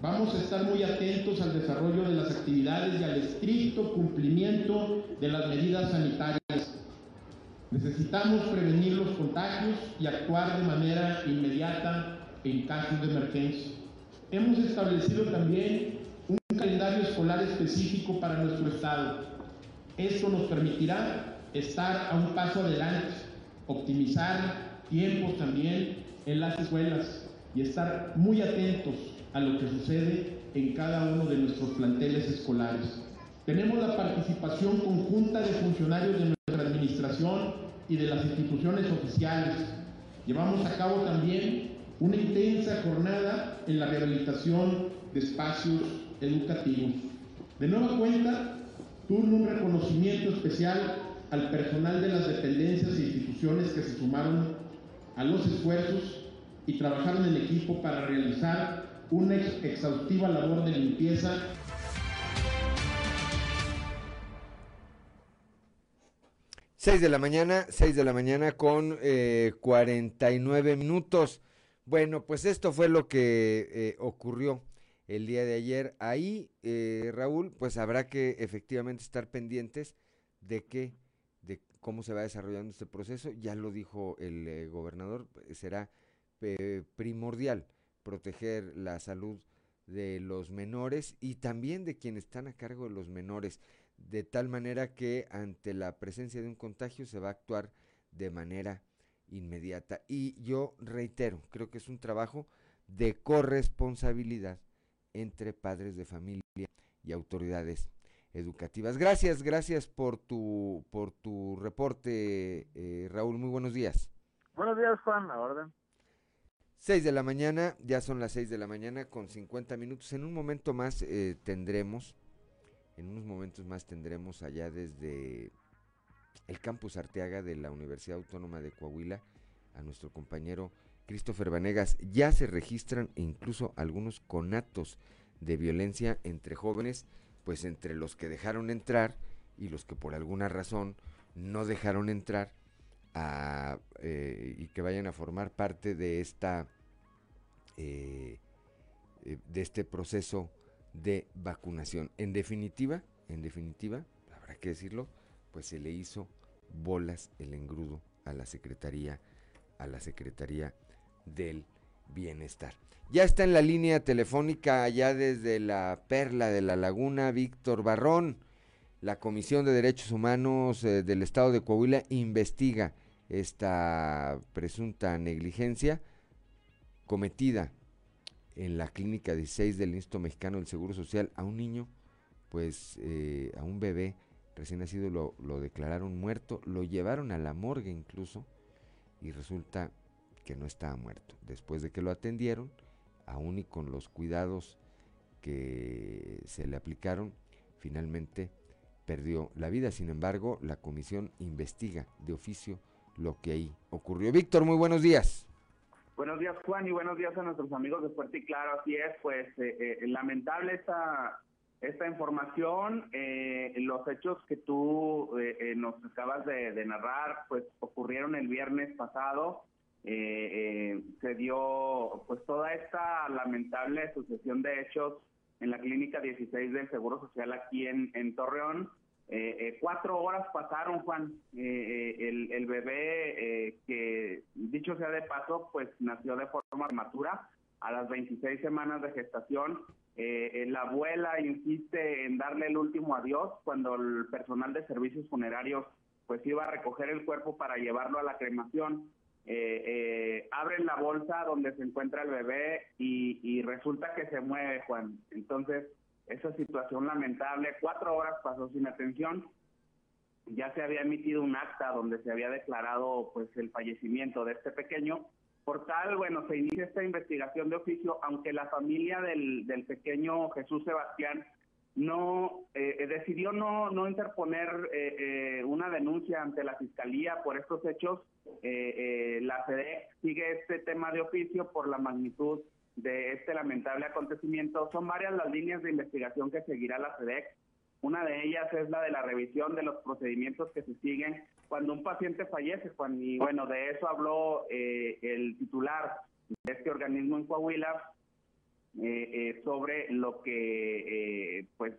Vamos a estar muy atentos al desarrollo de las actividades y al estricto cumplimiento de las medidas sanitarias. Necesitamos prevenir los contagios y actuar de manera inmediata en casos de emergencia. Hemos establecido también calendario escolar específico para nuestro estado. Esto nos permitirá estar a un paso adelante, optimizar tiempos también en las escuelas y estar muy atentos a lo que sucede en cada uno de nuestros planteles escolares. Tenemos la participación conjunta de funcionarios de nuestra administración y de las instituciones oficiales. Llevamos a cabo también una intensa jornada en la rehabilitación de espacios educativos. De nueva cuenta, turno un reconocimiento especial al personal de las dependencias e instituciones que se sumaron a los esfuerzos y trabajaron en equipo para realizar una exhaustiva labor de limpieza.
Seis de la mañana, seis de la mañana con eh, 49 minutos. Bueno, pues esto fue lo que eh, ocurrió el día de ayer. Ahí, eh, Raúl, pues habrá que efectivamente estar pendientes de que, de cómo se va desarrollando este proceso. Ya lo dijo el eh, gobernador, será eh, primordial proteger la salud de los menores y también de quienes están a cargo de los menores, de tal manera que ante la presencia de un contagio se va a actuar de manera inmediata. Y yo reitero, creo que es un trabajo de corresponsabilidad entre padres de familia y autoridades educativas. Gracias, gracias por tu por tu reporte, eh, Raúl. Muy buenos días.
Buenos días, Juan. A orden.
6 de la mañana, ya son las 6 de la mañana con 50 minutos. En un momento más eh, tendremos, en unos momentos más tendremos allá desde el campus Arteaga de la Universidad Autónoma de Coahuila a nuestro compañero Christopher Vanegas. Ya se registran incluso algunos conatos de violencia entre jóvenes, pues entre los que dejaron entrar y los que por alguna razón no dejaron entrar eh, y que vayan a formar parte de esta eh, eh, de este proceso de vacunación. En definitiva, en definitiva, habrá que decirlo, pues se le hizo bolas el engrudo a la Secretaría, a la Secretaría del Bienestar. Ya está en la línea telefónica allá desde la Perla de la Laguna, Víctor Barrón. La Comisión de Derechos Humanos eh, del Estado de Coahuila investiga esta presunta negligencia cometida en la clínica 16 del Instituto Mexicano del Seguro Social a un niño, pues eh, a un bebé recién nacido lo, lo declararon muerto, lo llevaron a la morgue incluso y resulta que no estaba muerto. Después de que lo atendieron, aún y con los cuidados que se le aplicaron, finalmente perdió la vida. Sin embargo, la comisión investiga de oficio lo que ahí ocurrió. Víctor, muy buenos días.
Buenos días, Juan, y buenos días a nuestros amigos de Fuerte y Claro. Así es, pues eh, eh, lamentable esta, esta información. Eh, los hechos que tú nos acabas de, narrar, pues ocurrieron el viernes pasado. Se dio pues toda esta lamentable sucesión de hechos en la clínica 16 del Seguro Social aquí en, Torreón. Eh, eh, cuatro horas pasaron, Juan. Eh, el, el, bebé, que dicho sea de paso, pues nació de forma armatura a las 26 semanas de gestación. la abuela insiste en darle el último adiós cuando el personal de servicios funerarios pues iba a recoger el cuerpo para llevarlo a la cremación. Abren la bolsa donde se encuentra el bebé y, y resulta que se mueve, Juan. Entonces, esa situación lamentable. Cuatro horas pasó sin atención. Ya se había emitido un acta donde se había declarado pues el fallecimiento de este pequeño. Por tal, bueno, se inicia esta investigación de oficio, aunque la familia del, del pequeño Jesús Sebastián no eh, decidió no, no interponer eh, eh, una denuncia ante la fiscalía por estos hechos. la sede sigue este tema de oficio por la magnitud de este lamentable acontecimiento. Son varias las líneas de investigación que seguirá la SEDEC. Una de ellas es la de la revisión de los procedimientos que se siguen cuando un paciente fallece, Juan. Y bueno, de eso habló eh, el titular de este organismo en Coahuila eh, eh, sobre lo que pues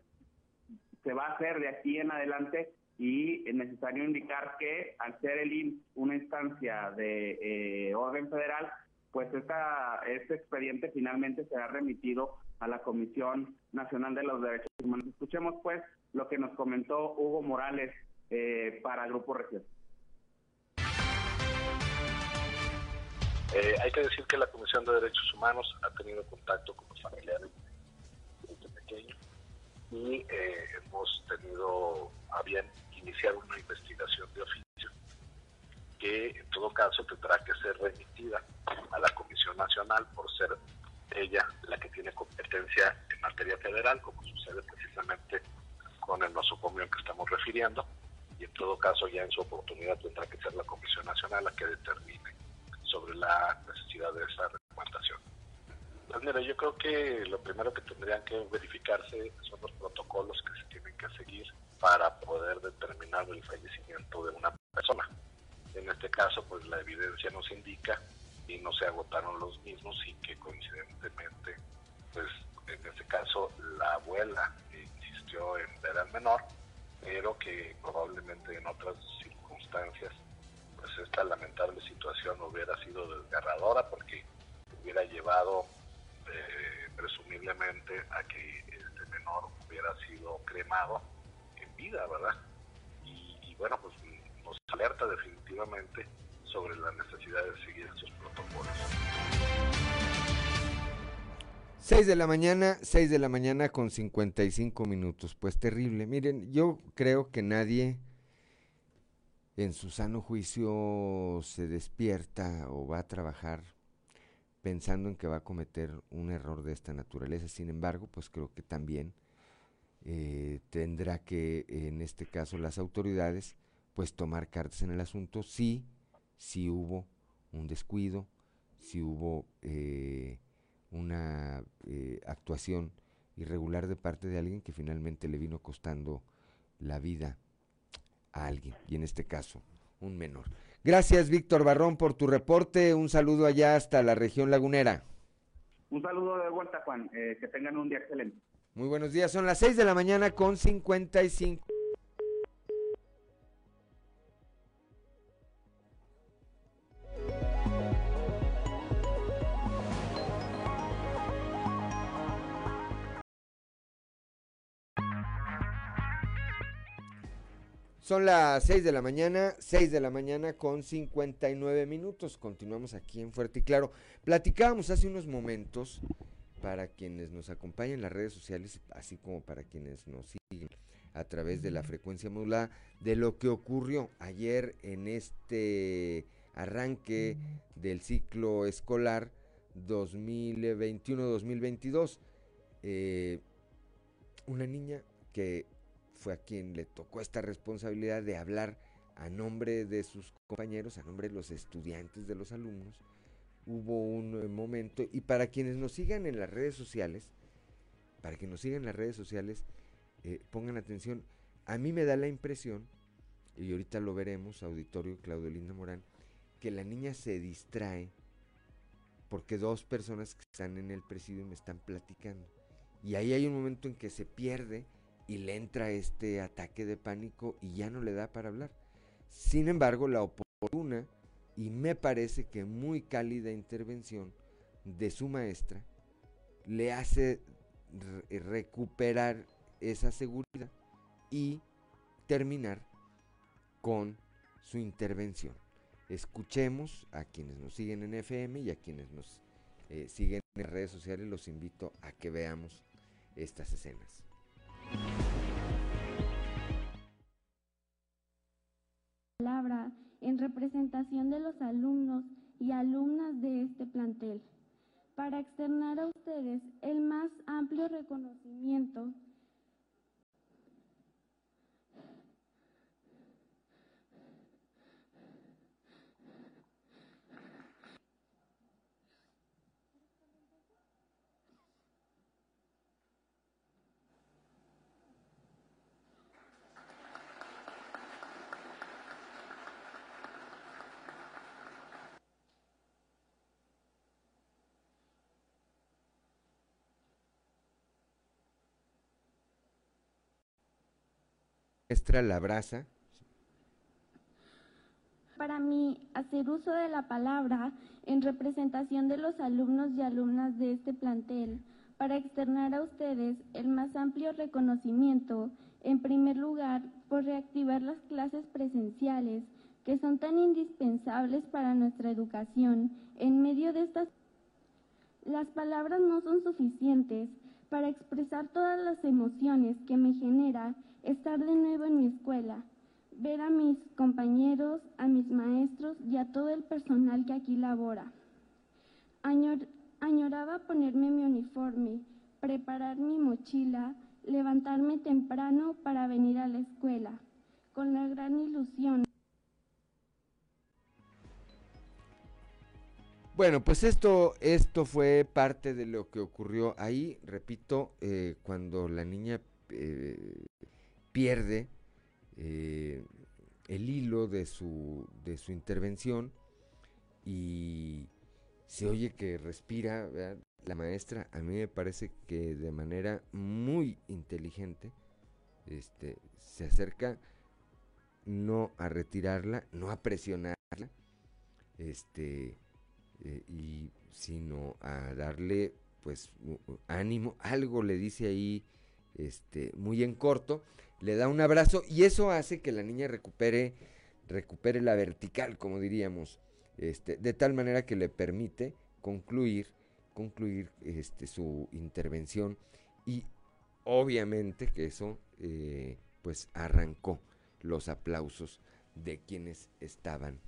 se va a hacer de aquí en adelante y es necesario indicar que al ser el IMSS una instancia de orden federal, pues esta, este expediente finalmente será remitido a la Comisión Nacional de los Derechos Humanos. Escuchemos pues lo que nos comentó Hugo Morales eh, para Grupo Región.
Eh, hay que decir que la Comisión de Derechos Humanos ha tenido contacto con los familiares de este pequeño y eh, hemos tenido a bien iniciar una investigación de oficio que en todo caso tendrá que ser remitida a la Comisión Nacional por ser ella la que tiene competencia en materia federal, como sucede precisamente con el nosocomio que estamos refiriendo, y en todo caso ya en su oportunidad tendrá que ser la Comisión Nacional la que determine sobre la necesidad de esa recomendación. Pues mira, yo creo que lo primero que tendrían que verificarse son los protocolos que se tienen que seguir para poder determinar el fallecimiento de una persona. En este caso, pues la evidencia nos indica y no se agotaron los mismos y que coincidentemente, pues en este caso la abuela insistió en ver al menor, pero que probablemente en otras circunstancias, pues esta lamentable situación hubiera sido desgarradora porque hubiera llevado eh, presumiblemente a que este menor hubiera sido cremado en vida, ¿verdad? Y, bueno, pues nos alerta definitivamente sobre la necesidad de seguir estos protocolos.
6 de la mañana, 6 de la mañana con 55 minutos. Pues terrible. Miren, yo creo que nadie en su sano juicio se despierta o va a trabajar pensando en que va a cometer un error de esta naturaleza. Sin embargo, pues creo que también eh, tendrá que, en este caso, las autoridades pues tomar cartas en el asunto si, si hubo un descuido, si hubo eh, una eh, actuación irregular de parte de alguien que finalmente le vino costando la vida a alguien, y en este caso, un menor. Gracias, Víctor Barrón, por tu reporte. Un saludo allá hasta la región lagunera.
Un saludo de vuelta, Juan. Eh, que tengan un día excelente.
Muy buenos días. Son las 6 de la mañana con 55. Son las 6 de la mañana, 6 de la mañana con 59 minutos. Continuamos aquí en Fuerte y Claro. Platicábamos hace unos momentos para quienes nos acompañan en las redes sociales, así como para quienes nos siguen a través de la frecuencia modulada, de lo que ocurrió ayer en este arranque del ciclo escolar 2021-2022. Eh, una niña que fue a quien le tocó esta responsabilidad de hablar a nombre de sus compañeros, a nombre de los estudiantes, de los alumnos. Hubo un eh, momento, y para quienes nos sigan en las redes sociales, para que nos sigan en las redes sociales, eh, pongan atención, a mí me da la impresión, y ahorita lo veremos, auditorio Claudio Linda Morán, que la niña se distrae porque dos personas que están en el presidio me están platicando. Y ahí hay un momento en que se pierde y le entra este ataque de pánico y ya no le da para hablar. Sin embargo, la oportuna y me parece que muy cálida intervención de su maestra le hace recuperar esa seguridad y terminar con su intervención. Escuchemos a quienes nos siguen en FM y a quienes nos eh, siguen en redes sociales, los invito a que veamos estas escenas.
Palabra en representación de los alumnos y alumnas de este plantel, para externar a ustedes el más amplio reconocimiento Para mí, hacer uso de la palabra en representación de los alumnos y alumnas de este plantel, para externar a ustedes el más amplio reconocimiento, en primer lugar, por reactivar las clases presenciales, que son tan indispensables para nuestra educación. En medio de estas... Las palabras no son suficientes para expresar todas las emociones que me genera estar de nuevo en mi escuela, ver a mis compañeros, a mis maestros y a todo el personal que aquí labora. añoraba ponerme mi uniforme, preparar mi mochila, levantarme temprano para venir a la escuela, con la gran ilusión.
Bueno, pues esto, esto fue parte de lo que ocurrió ahí, repito, eh, cuando la niña eh, pierde eh, el hilo de su, de su intervención y se oye que respira la maestra. A mí me parece que de manera muy inteligente este, se acerca no a retirarla, no a presionarla, este, eh, y, sino a darle pues ánimo, algo le dice ahí este, muy en corto, le da un abrazo y eso hace que la niña recupere, recupere la vertical, como diríamos, este, de tal manera que le permite concluir, concluir este, su intervención y obviamente que eso eh, pues arrancó los aplausos de quienes estaban,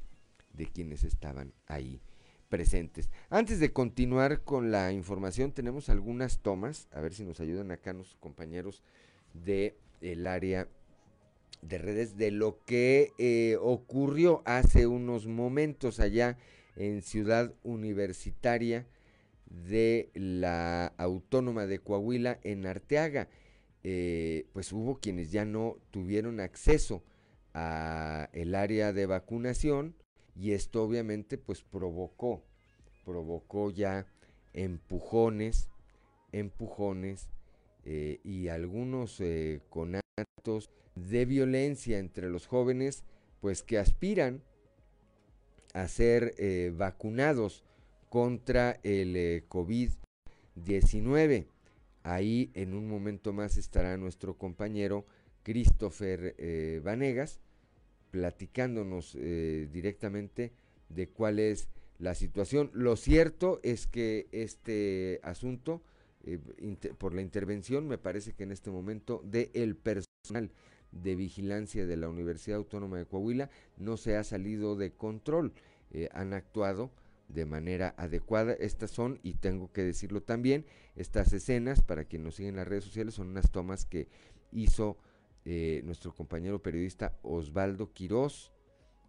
de quienes estaban ahí presentes. Antes de continuar con la información, tenemos algunas tomas, a ver si nos ayudan acá los compañeros de el área de redes de lo que eh, ocurrió hace unos momentos allá en Ciudad Universitaria de la Autónoma de Coahuila en Arteaga. Eh, pues hubo quienes ya no tuvieron acceso a el área de vacunación y esto obviamente pues provocó provocó ya empujones empujones eh, y algunos eh, conatos de violencia entre los jóvenes pues que aspiran a ser eh, vacunados contra el eh, COVID-19. Ahí en un momento más estará nuestro compañero Christopher Vanegas platicándonos directamente de cuál es la situación. Lo cierto es que este asunto, eh, por la intervención, me parece que en este momento de el personal de vigilancia de la Universidad Autónoma de Coahuila no se ha salido de control. Eh, han actuado de manera adecuada. Estas son, y tengo que decirlo también, estas escenas, para quien nos sigue en las redes sociales, son unas tomas que hizo eh, nuestro compañero periodista Osvaldo Quirós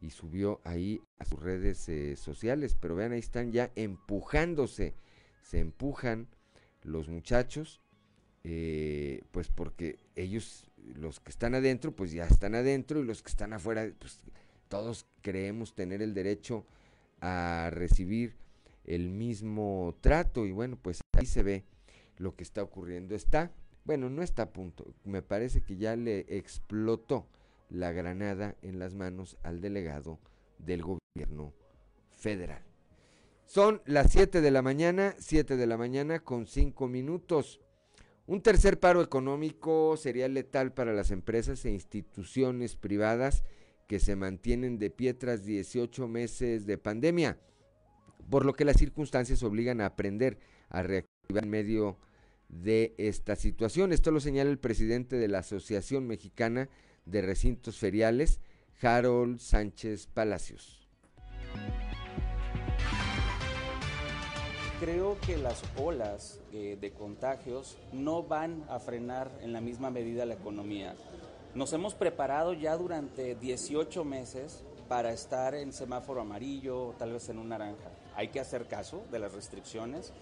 y subió ahí a sus redes eh, sociales. Pero vean, ahí están ya empujándose, se empujan los muchachos, eh, pues porque ellos, los que están adentro, pues ya están adentro y los que están afuera, pues todos creemos tener el derecho a recibir el mismo trato y bueno, pues ahí se ve lo que está ocurriendo. Está, bueno, no está a punto, me parece que ya le explotó la granada en las manos al delegado del gobierno federal. Son las 7 de la mañana, 7 de la mañana con 5 minutos. Un tercer paro económico sería letal para las empresas e instituciones privadas que se mantienen de pie tras 18 meses de pandemia, por lo que las circunstancias obligan a aprender a reactivar en medio de esta situación. Esto lo señala el presidente de la Asociación Mexicana de Recintos Feriales, Harold Sánchez Palacios.
Creo que las olas eh, de contagios no van a frenar en la misma medida la economía. Nos hemos preparado ya durante 18 meses para estar en semáforo amarillo, tal vez en un naranja. Hay que hacer caso de las restricciones.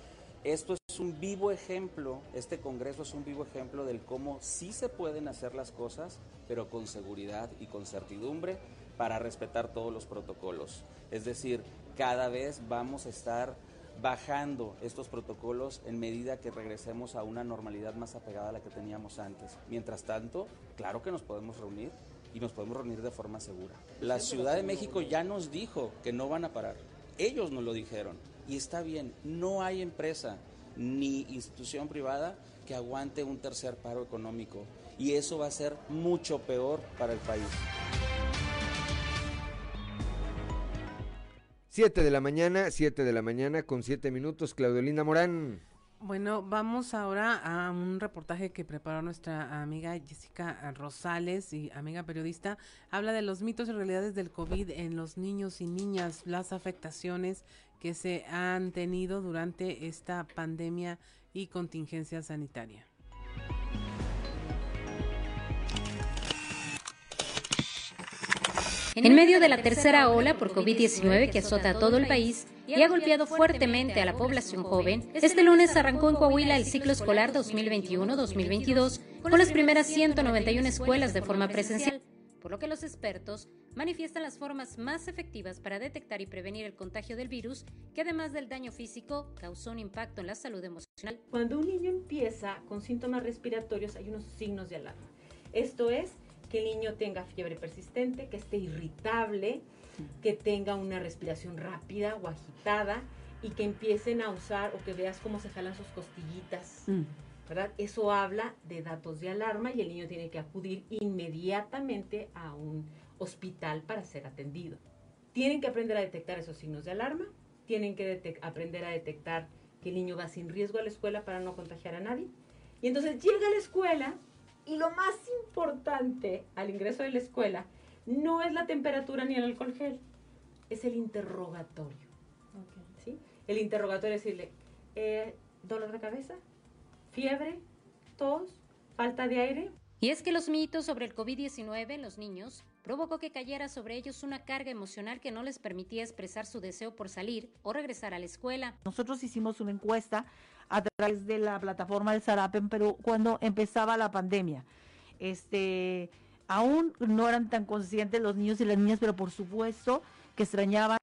Esto es un vivo ejemplo, este Congreso es un vivo ejemplo del cómo sí se pueden hacer las cosas, pero con seguridad y con certidumbre para respetar todos los protocolos. Es decir, cada vez vamos a estar bajando estos protocolos en medida que regresemos a una normalidad más apegada a la que teníamos antes. Mientras tanto, claro que nos podemos reunir y nos podemos reunir de forma segura. La Ciudad de México ya nos dijo que no van a parar. Ellos nos lo dijeron. Y está bien, no hay empresa ni institución privada que aguante un tercer paro económico. Y eso va a ser mucho peor para el país.
7 de la mañana, 7 de la mañana con 7 minutos, Claudio Linda Morán.
Bueno, vamos ahora a un reportaje que preparó nuestra amiga Jessica Rosales y amiga periodista. Habla de los mitos y realidades del COVID en los niños y niñas, las afectaciones que se han tenido durante esta pandemia y contingencia sanitaria.
En medio de la tercera ola por COVID-19 que azota a todo el país y ha golpeado fuertemente a la población joven, este lunes arrancó en Coahuila el ciclo escolar 2021-2022 con las primeras 191 escuelas de forma presencial, por lo que los expertos manifiestan las formas más efectivas para detectar y prevenir el contagio del virus, que además del daño físico, causó un impacto en la salud emocional.
Cuando un niño empieza con síntomas respiratorios hay unos signos de alarma. Esto es que el niño tenga fiebre persistente, que esté irritable, que tenga una respiración rápida o agitada y que empiecen a usar o que veas cómo se jalan sus costillitas. ¿verdad? Eso habla de datos de alarma y el niño tiene que acudir inmediatamente a un hospital para ser atendido. Tienen que aprender a detectar esos signos de alarma, tienen que aprender a detectar que el niño va sin riesgo a la escuela para no contagiar a nadie. Y entonces llega a la escuela y lo más importante al ingreso de la escuela no es la temperatura ni el alcohol gel, es el interrogatorio. ¿sí? El interrogatorio es decirle, eh, ¿dolor de cabeza? ¿Fiebre? ¿Tos? ¿Falta de aire?
Y es que los mitos sobre el COVID-19 en los niños provocó que cayera sobre ellos una carga emocional que no les permitía expresar su deseo por salir o regresar a la escuela.
Nosotros hicimos una encuesta a través de la plataforma del Sarapen, pero cuando empezaba la pandemia. Este, aún no eran tan conscientes los niños y las niñas, pero por supuesto que extrañaban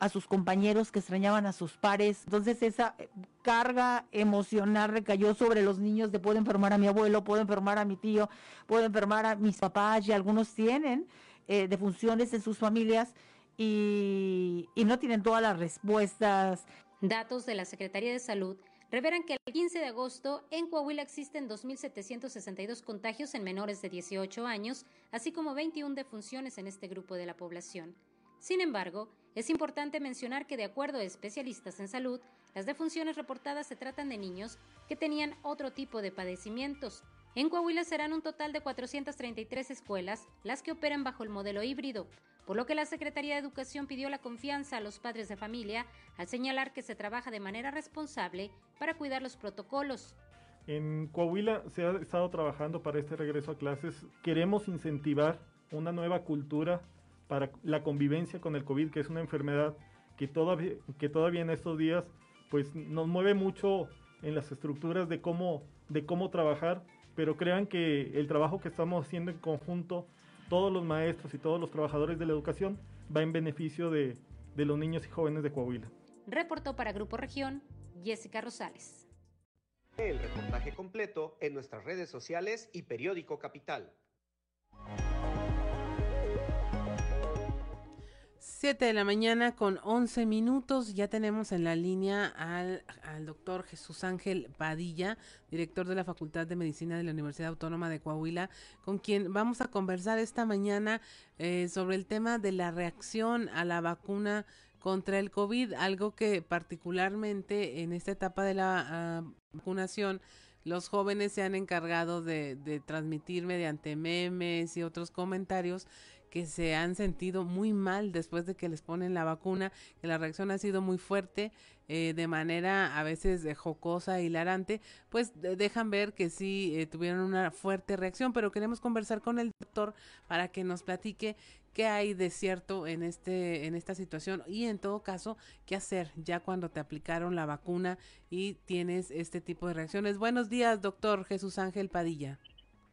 a sus compañeros, que extrañaban a sus pares. Entonces esa eh, carga emocional recayó sobre los niños de puedo enfermar a mi abuelo, puedo enfermar a mi tío, puedo enfermar a mis papás y algunos tienen eh, defunciones en sus familias y no tienen todas las respuestas.
Datos de la Secretaría de Salud revelan que el 15 de agosto en Coahuila existen 2.762 contagios en menores de 18 años, así como 21 defunciones en este grupo de la población. Sin embargo, es importante mencionar que de acuerdo a especialistas en salud, las defunciones reportadas se tratan de niños que tenían otro tipo de padecimientos. En Coahuila serán un total de 433 escuelas las que operan bajo el modelo híbrido, por lo que la Secretaría de Educación pidió la confianza a los padres de familia al señalar que se trabaja de manera responsable para cuidar los protocolos.
En Coahuila se ha estado trabajando para este regreso a clases. Queremos incentivar una nueva cultura para la convivencia con el COVID, que es una enfermedad que todavía, que todavía en estos días pues nos mueve mucho en las estructuras de cómo, de cómo trabajar, pero crean que el trabajo que estamos haciendo en conjunto, todos los maestros y todos los trabajadores de la educación, va en beneficio de, de los niños y jóvenes de Coahuila.
Reportó para Grupo Región, Jessica Rosales.
El reportaje completo en nuestras redes sociales y periódico Capital.
7 de la mañana con 11 minutos. Ya tenemos en la línea al, al, doctor Jesús Ángel Padilla, director de la Facultad de Medicina de la Universidad Autónoma de Coahuila, con quien vamos a conversar esta mañana eh, sobre el tema de la reacción a la vacuna contra el COVID, algo que particularmente en esta etapa de la uh, vacunación los jóvenes se han encargado de, de transmitir mediante memes y otros comentarios que se han sentido muy mal después de que les ponen la vacuna, que la reacción ha sido muy fuerte, eh, de manera a veces de jocosa, hilarante, pues de, dejan ver que sí eh, tuvieron una fuerte reacción, pero queremos conversar con el doctor para que nos platique qué hay de cierto en este en esta situación y en todo caso qué hacer ya cuando te aplicaron la vacuna y tienes este tipo de reacciones. Buenos días, doctor Jesús Ángel Padilla.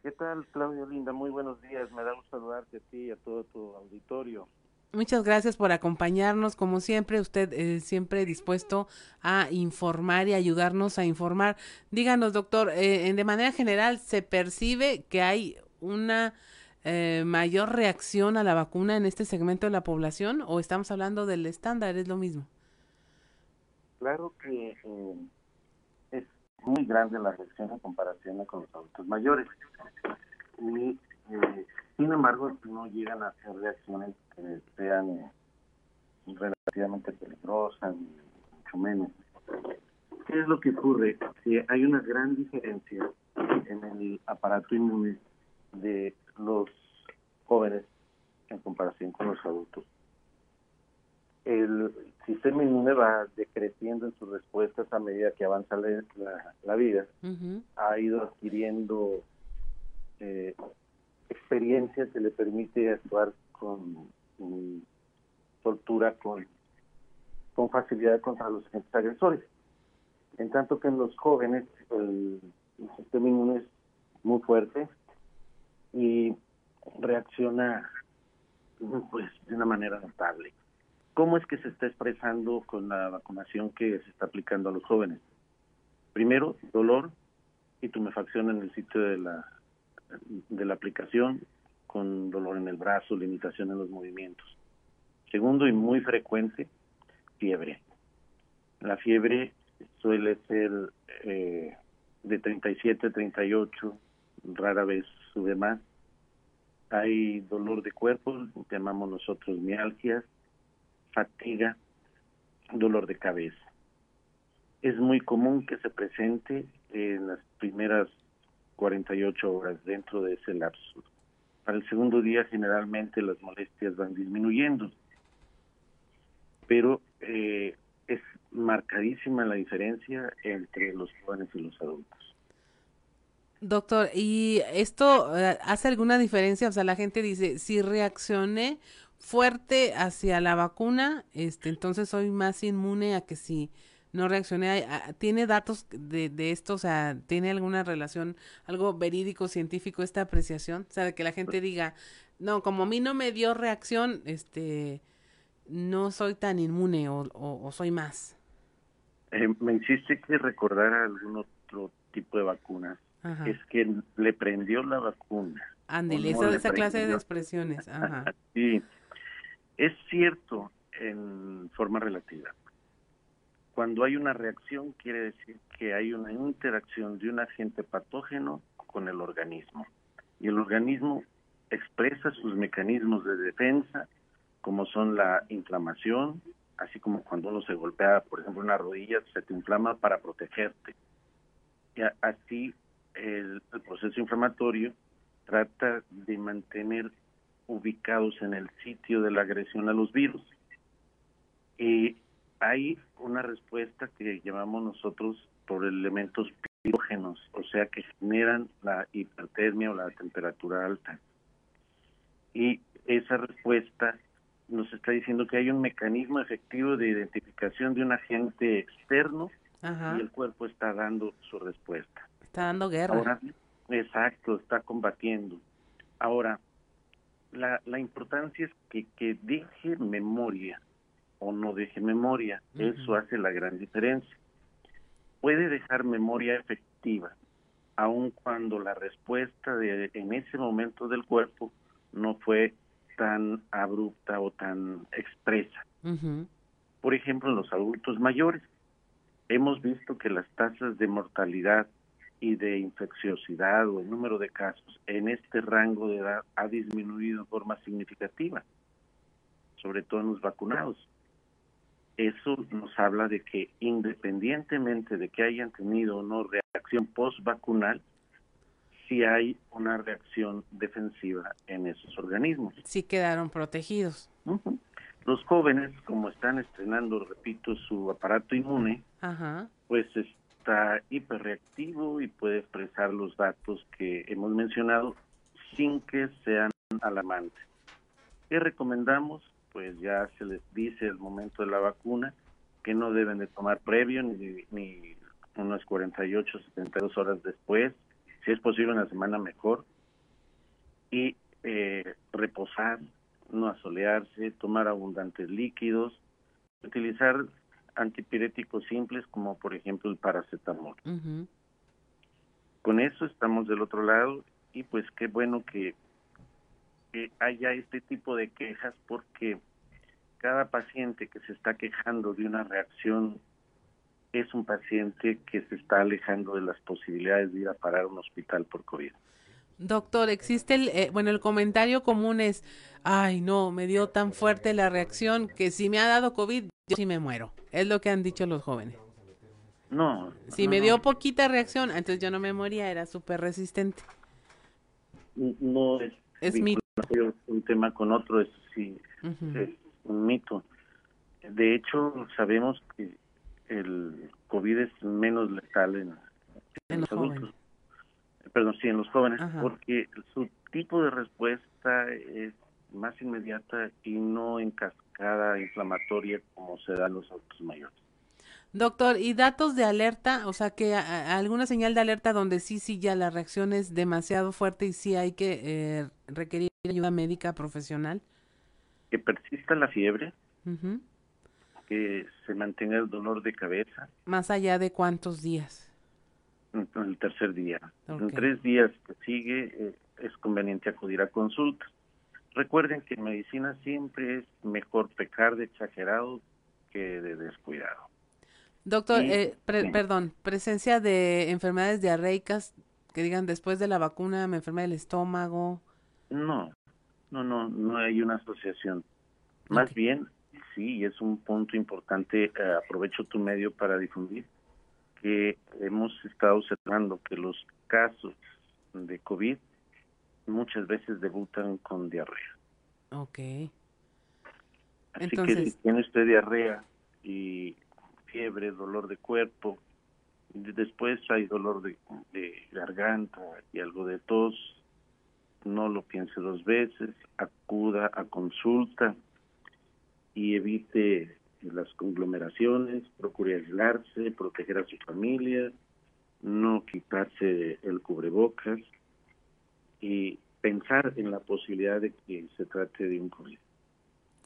¿Qué tal, Claudio Linda? Muy buenos días. Me da gusto saludarte a ti y a todo tu auditorio.
Muchas gracias por acompañarnos, como siempre, usted eh, siempre dispuesto a informar y ayudarnos a informar. Díganos, doctor, eh, de manera general, ¿se percibe que hay una eh, mayor reacción a la vacuna en este segmento de la población o estamos hablando del estándar? ¿Es lo mismo?
Claro que es muy grande la reacción en comparación con los adultos mayores y eh, sin embargo no llegan a hacer reacciones que sean relativamente peligrosas, mucho menos. ¿Qué es lo que ocurre? Si hay una gran diferencia en el aparato inmune de los jóvenes en comparación con los adultos. El sistema inmune va decreciendo en sus respuestas a medida que avanza la, la, la vida. Uh -huh. Ha ido adquiriendo eh, experiencia que le permite actuar con, con soltura, con, con facilidad contra los agentes agresores. En tanto que en los jóvenes el, el sistema inmune es muy fuerte y reacciona pues de una manera notable. ¿Cómo es que se está expresando con la vacunación que se está aplicando a los jóvenes? Primero, dolor y tumefacción en el sitio de la de la aplicación con dolor en el brazo, limitación en los movimientos. Segundo y muy frecuente, fiebre. La fiebre suele ser eh, de 37, 38, rara vez sube más. Hay dolor de cuerpo, llamamos nosotros mialgias, fatiga, dolor de cabeza. Es muy común que se presente en las primeras 48 horas dentro de ese lapso. Para el segundo día generalmente las molestias van disminuyendo, pero eh, es marcadísima la diferencia entre los jóvenes y los adultos.
Doctor, ¿y esto eh, hace alguna diferencia? O sea, la gente dice, si reaccioné fuerte hacia la vacuna, este, entonces soy más inmune a que si no reaccioné. ¿Tiene datos de, de esto? O sea, ¿tiene alguna relación, algo verídico, científico, esta apreciación? O sea, de que la gente diga, no, como a mí no me dio reacción, este, no soy tan inmune o, o, soy más.
Eh, me insiste que recordar algún otro tipo de vacuna. Es que le prendió la vacuna.
Ándale, esa, esa clase de expresiones. Ajá.
sí, es cierto en forma relativa. Cuando hay una reacción, quiere decir que hay una interacción de un agente patógeno con el organismo. Y el organismo expresa sus mecanismos de defensa, como son la inflamación, así como cuando uno se golpea, por ejemplo, una rodilla, se te inflama para protegerte. Y así el proceso inflamatorio trata de mantener ubicados en el sitio de la agresión a los virus. Y hay una respuesta que llamamos nosotros por elementos pirógenos, o sea, que generan la hipertermia o la temperatura alta. Y esa respuesta nos está diciendo que hay un mecanismo efectivo de identificación de un agente externo y el cuerpo está dando su respuesta.
Está dando guerra.
exacto, está combatiendo. Ahora, la, la importancia es que, que deje memoria o no deje memoria. Eso hace la gran diferencia. Puede dejar memoria efectiva, aun cuando la respuesta de, en ese momento del cuerpo no fue tan abrupta o tan expresa. Por ejemplo, en los adultos mayores, hemos visto que las tasas de mortalidad y de infecciosidad o el número de casos en este rango de edad ha disminuido de forma significativa, sobre todo en los vacunados. Eso nos habla de que independientemente de que hayan tenido o no reacción post-vacunal, sí hay una reacción defensiva en esos organismos.
Sí quedaron protegidos.
Los jóvenes, como están estrenando, repito, su aparato inmune, pues está hiperreactivo y puede expresar los datos que hemos mencionado sin que sean alarmantes. ¿Qué recomendamos? Pues ya se les dice el momento de la vacuna que no deben de tomar previo ni, ni unas 48, 72 horas después, si es posible una semana mejor, y eh, reposar, no asolearse, tomar abundantes líquidos, utilizar antipiréticos simples como por ejemplo el paracetamol. Con eso estamos del otro lado y pues qué bueno que, que haya este tipo de quejas porque cada paciente que se está quejando de una reacción es un paciente que se está alejando de las posibilidades de ir a parar a un hospital por COVID.
Doctor, existe el, eh, bueno, el comentario común es, ay, no, me dio tan fuerte la reacción que si me ha dado COVID, yo sí me muero. Es lo que han dicho los jóvenes.
No.
Si me dio poquita reacción, entonces yo no me moría, era súper resistente.
No es,
es mito.
Un tema con otro es, sí, es un mito. De hecho, sabemos que el COVID es menos letal en, los, adultos. Perdón, sí, en los jóvenes, porque su tipo de respuesta es más inmediata y no en cascada inflamatoria como se da en los adultos mayores.
Doctor, ¿y datos de alerta? O sea, que alguna señal de alerta donde sí, sí, ya la reacción es demasiado fuerte y sí hay que eh, requerir ayuda médica profesional.
Que persista la fiebre, que se mantenga el dolor de cabeza.
¿Más allá de cuántos días?
En el tercer día. En tres días que sigue eh, es conveniente acudir a consulta. Recuerden que en medicina siempre es mejor pecar de exagerado que de descuidado.
Doctor, eh, perdón, presencia de enfermedades diarreicas que digan después de la vacuna me enfermé del estómago.
No, no, no, no hay una asociación. Más bien, sí, es un punto importante, eh, aprovecho tu medio para difundir, que hemos estado observando que los casos de COVID muchas veces debutan con diarrea.
Ok.
Así que si tiene usted diarrea y fiebre, dolor de cuerpo, Después hay dolor de, garganta y algo de tos. No lo piense dos veces, acuda a consulta y evite las conglomeraciones, procure aislarse, proteger a su familia, no quitarse el cubrebocas y pensar en la posibilidad de que se trate de un COVID.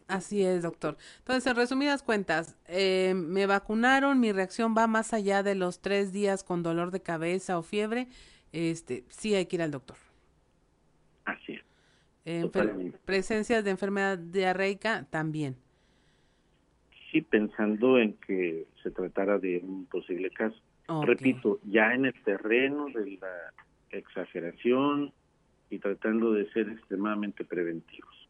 Así es, doctor. Entonces, en resumidas cuentas, eh, me vacunaron, mi reacción va más allá de los tres días con dolor de cabeza o fiebre, este, sí hay que ir al doctor.
Así es.
presencias de enfermedad diarreica también.
Sí, pensando en que se tratara de un posible caso. Repito, ya en el terreno de la exageración y tratando de ser extremadamente preventivos.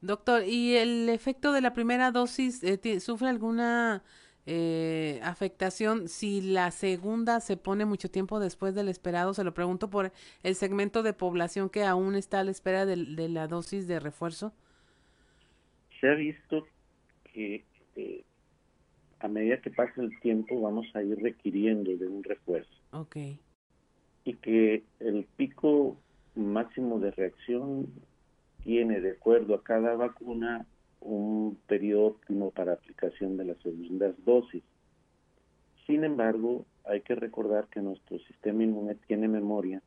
Doctor, ¿y el efecto de la primera dosis eh, sufre alguna eh, afectación si la segunda se pone mucho tiempo después del esperado? Se lo pregunto por el segmento de población que aún está a la espera de, la dosis de refuerzo.
Se ha visto que eh, a medida que pasa el tiempo vamos a ir requiriendo de un refuerzo.
Ok.
Y que el pico máximo de reacción tiene, de acuerdo a cada vacuna, un periodo óptimo para aplicación de las segundas dosis. Sin embargo, hay que recordar que nuestro sistema inmune tiene memoria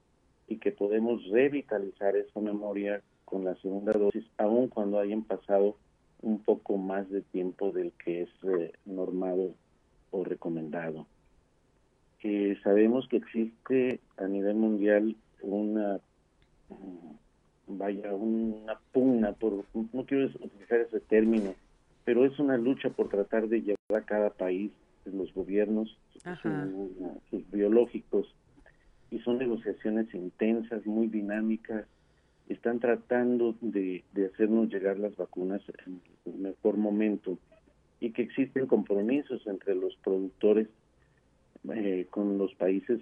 y que podemos revitalizar esa memoria con la segunda dosis, aun cuando hayan pasado un poco más de tiempo del que es eh, normado o recomendado. Eh, sabemos que existe a nivel mundial una vaya, una pugna, por, no quiero utilizar ese término, pero es una lucha por tratar de llevar a cada país, los gobiernos, sus, biológicos, y son negociaciones intensas, muy dinámicas, están tratando de, hacernos llegar las vacunas en el mejor momento y que existen compromisos entre los productores eh, con los países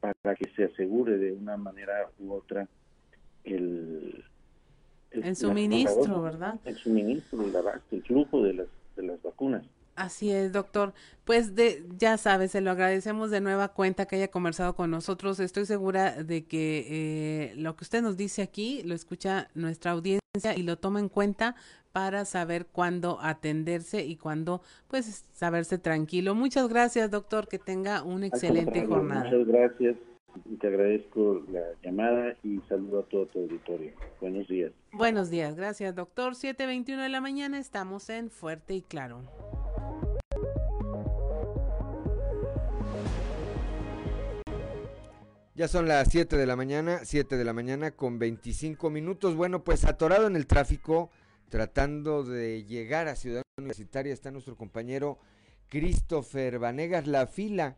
para que se asegure de una manera u otra el,
el, suministro, ¿verdad?
El suministro, el el flujo de las, de las vacunas.
Así es, doctor. Pues de, ya sabes, se lo agradecemos de nueva cuenta que haya conversado con nosotros. Estoy segura de que eh, lo que usted nos dice aquí lo escucha nuestra audiencia y lo toma en cuenta para saber cuándo atenderse y cuándo, pues, saberse tranquilo. Muchas gracias, doctor. Que tenga una excelente jornada.
Muchas gracias te agradezco la llamada y saludo a todo tu auditorio. Buenos días.
Buenos días, gracias doctor. 7.21 de la mañana estamos en Fuerte y Claro.
Ya son las 7 de la mañana, 7 de la mañana con 25 minutos. Bueno, pues atorado en el tráfico, tratando de llegar a Ciudad Universitaria, está nuestro compañero Christopher Vanegas. La fila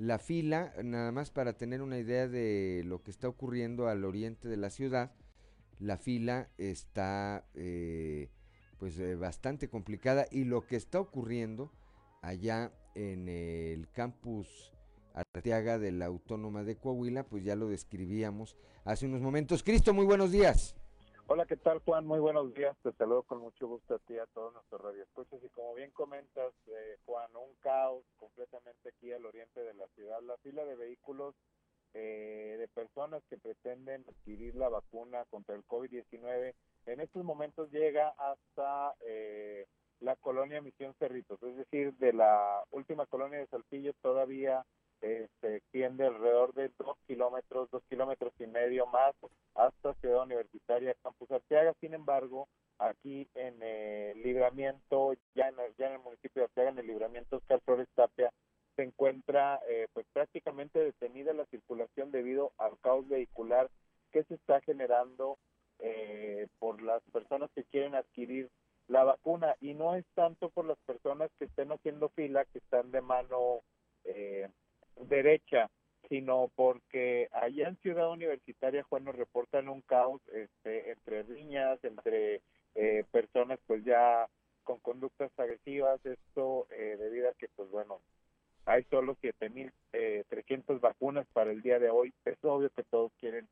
la fila, nada más para tener una idea de lo que está ocurriendo al oriente de la ciudad, la fila está eh, pues eh, bastante complicada y lo que está ocurriendo allá en el campus Arteaga de la Autónoma de Coahuila, pues ya lo describíamos hace unos momentos. Cristo, muy buenos días.
Hola, ¿qué tal Juan? Muy buenos días. Te saludo con mucho gusto a ti a todos nuestros radioescuchas. Y como bien comentas, eh, Juan, un caos completamente aquí al oriente de la ciudad. La fila de vehículos eh, de personas que pretenden adquirir la vacuna contra el COVID-19 en estos momentos llega hasta eh, la colonia Misión Cerritos, es decir, de la última colonia de Saltillo todavía se extiende alrededor de dos kilómetros, dos kilómetros y medio más hasta Ciudad Universitaria, Campus Arteaga. Sin embargo, aquí en el libramiento, ya en el, ya en el municipio de Arteaga, en el libramiento Oscar Flores Tapia, se encuentra eh, pues prácticamente detenida la circulación debido al caos vehicular que se está generando eh, por las personas que quieren adquirir la vacuna y no es tanto por las personas que estén haciendo fila, que están de mano eh, derecha, sino porque allá en Ciudad Universitaria, Juan, nos reportan un caos este, entre riñas, entre eh, personas pues ya con conductas agresivas, esto eh, debido a que pues bueno, hay solo 7.300 eh, vacunas para el día de hoy, es obvio que todos quieren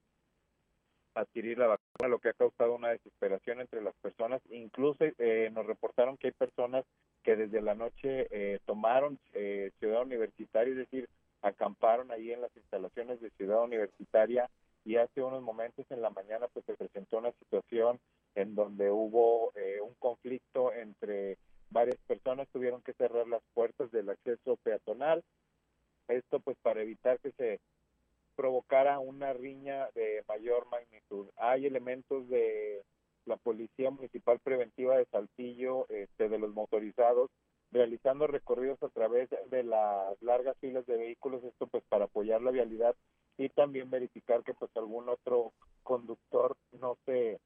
adquirir la vacuna, lo que ha causado una desesperación entre las personas, incluso eh, nos reportaron que hay personas que desde la noche tomaron Ciudad Universitaria, es decir, acamparon ahí en las instalaciones de Ciudad Universitaria y hace unos momentos en la mañana pues se presentó una situación en donde hubo eh, un conflicto entre varias personas, tuvieron que cerrar las puertas del acceso peatonal, esto pues para evitar que se provocara una riña de mayor magnitud. Hay elementos de la Policía Municipal Preventiva de Saltillo, este, de los motorizados, realizando recorridos a través filas de vehículos, esto pues para apoyar la vialidad y también verificar que pues algún otro conductor no se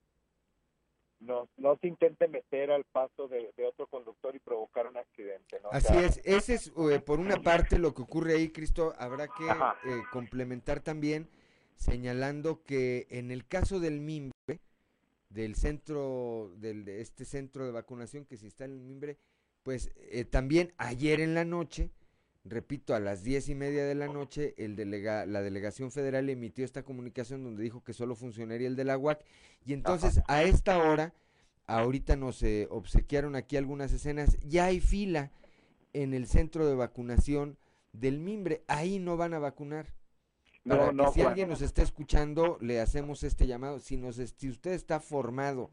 no, no se intente meter al paso de, otro conductor y provocar un accidente.
Así es, ese es eh, por una parte lo que ocurre ahí, Cristo, habrá que eh, complementar también señalando que en el caso del MIMBRE, del centro, del, de este centro de vacunación que se instala en el MIMBRE, pues eh, también ayer en la noche, repito, a las diez y media de la noche, el delega, la delegación federal emitió esta comunicación donde dijo que solo funcionaría el de la UAC. Y entonces a esta hora, ahorita nos eh, obsequiaron aquí algunas escenas, ya hay fila en el centro de vacunación del Mimbre. Ahí no van a vacunar. Para no, que si alguien nos está escuchando, le hacemos este llamado. Si, nos, si usted está formado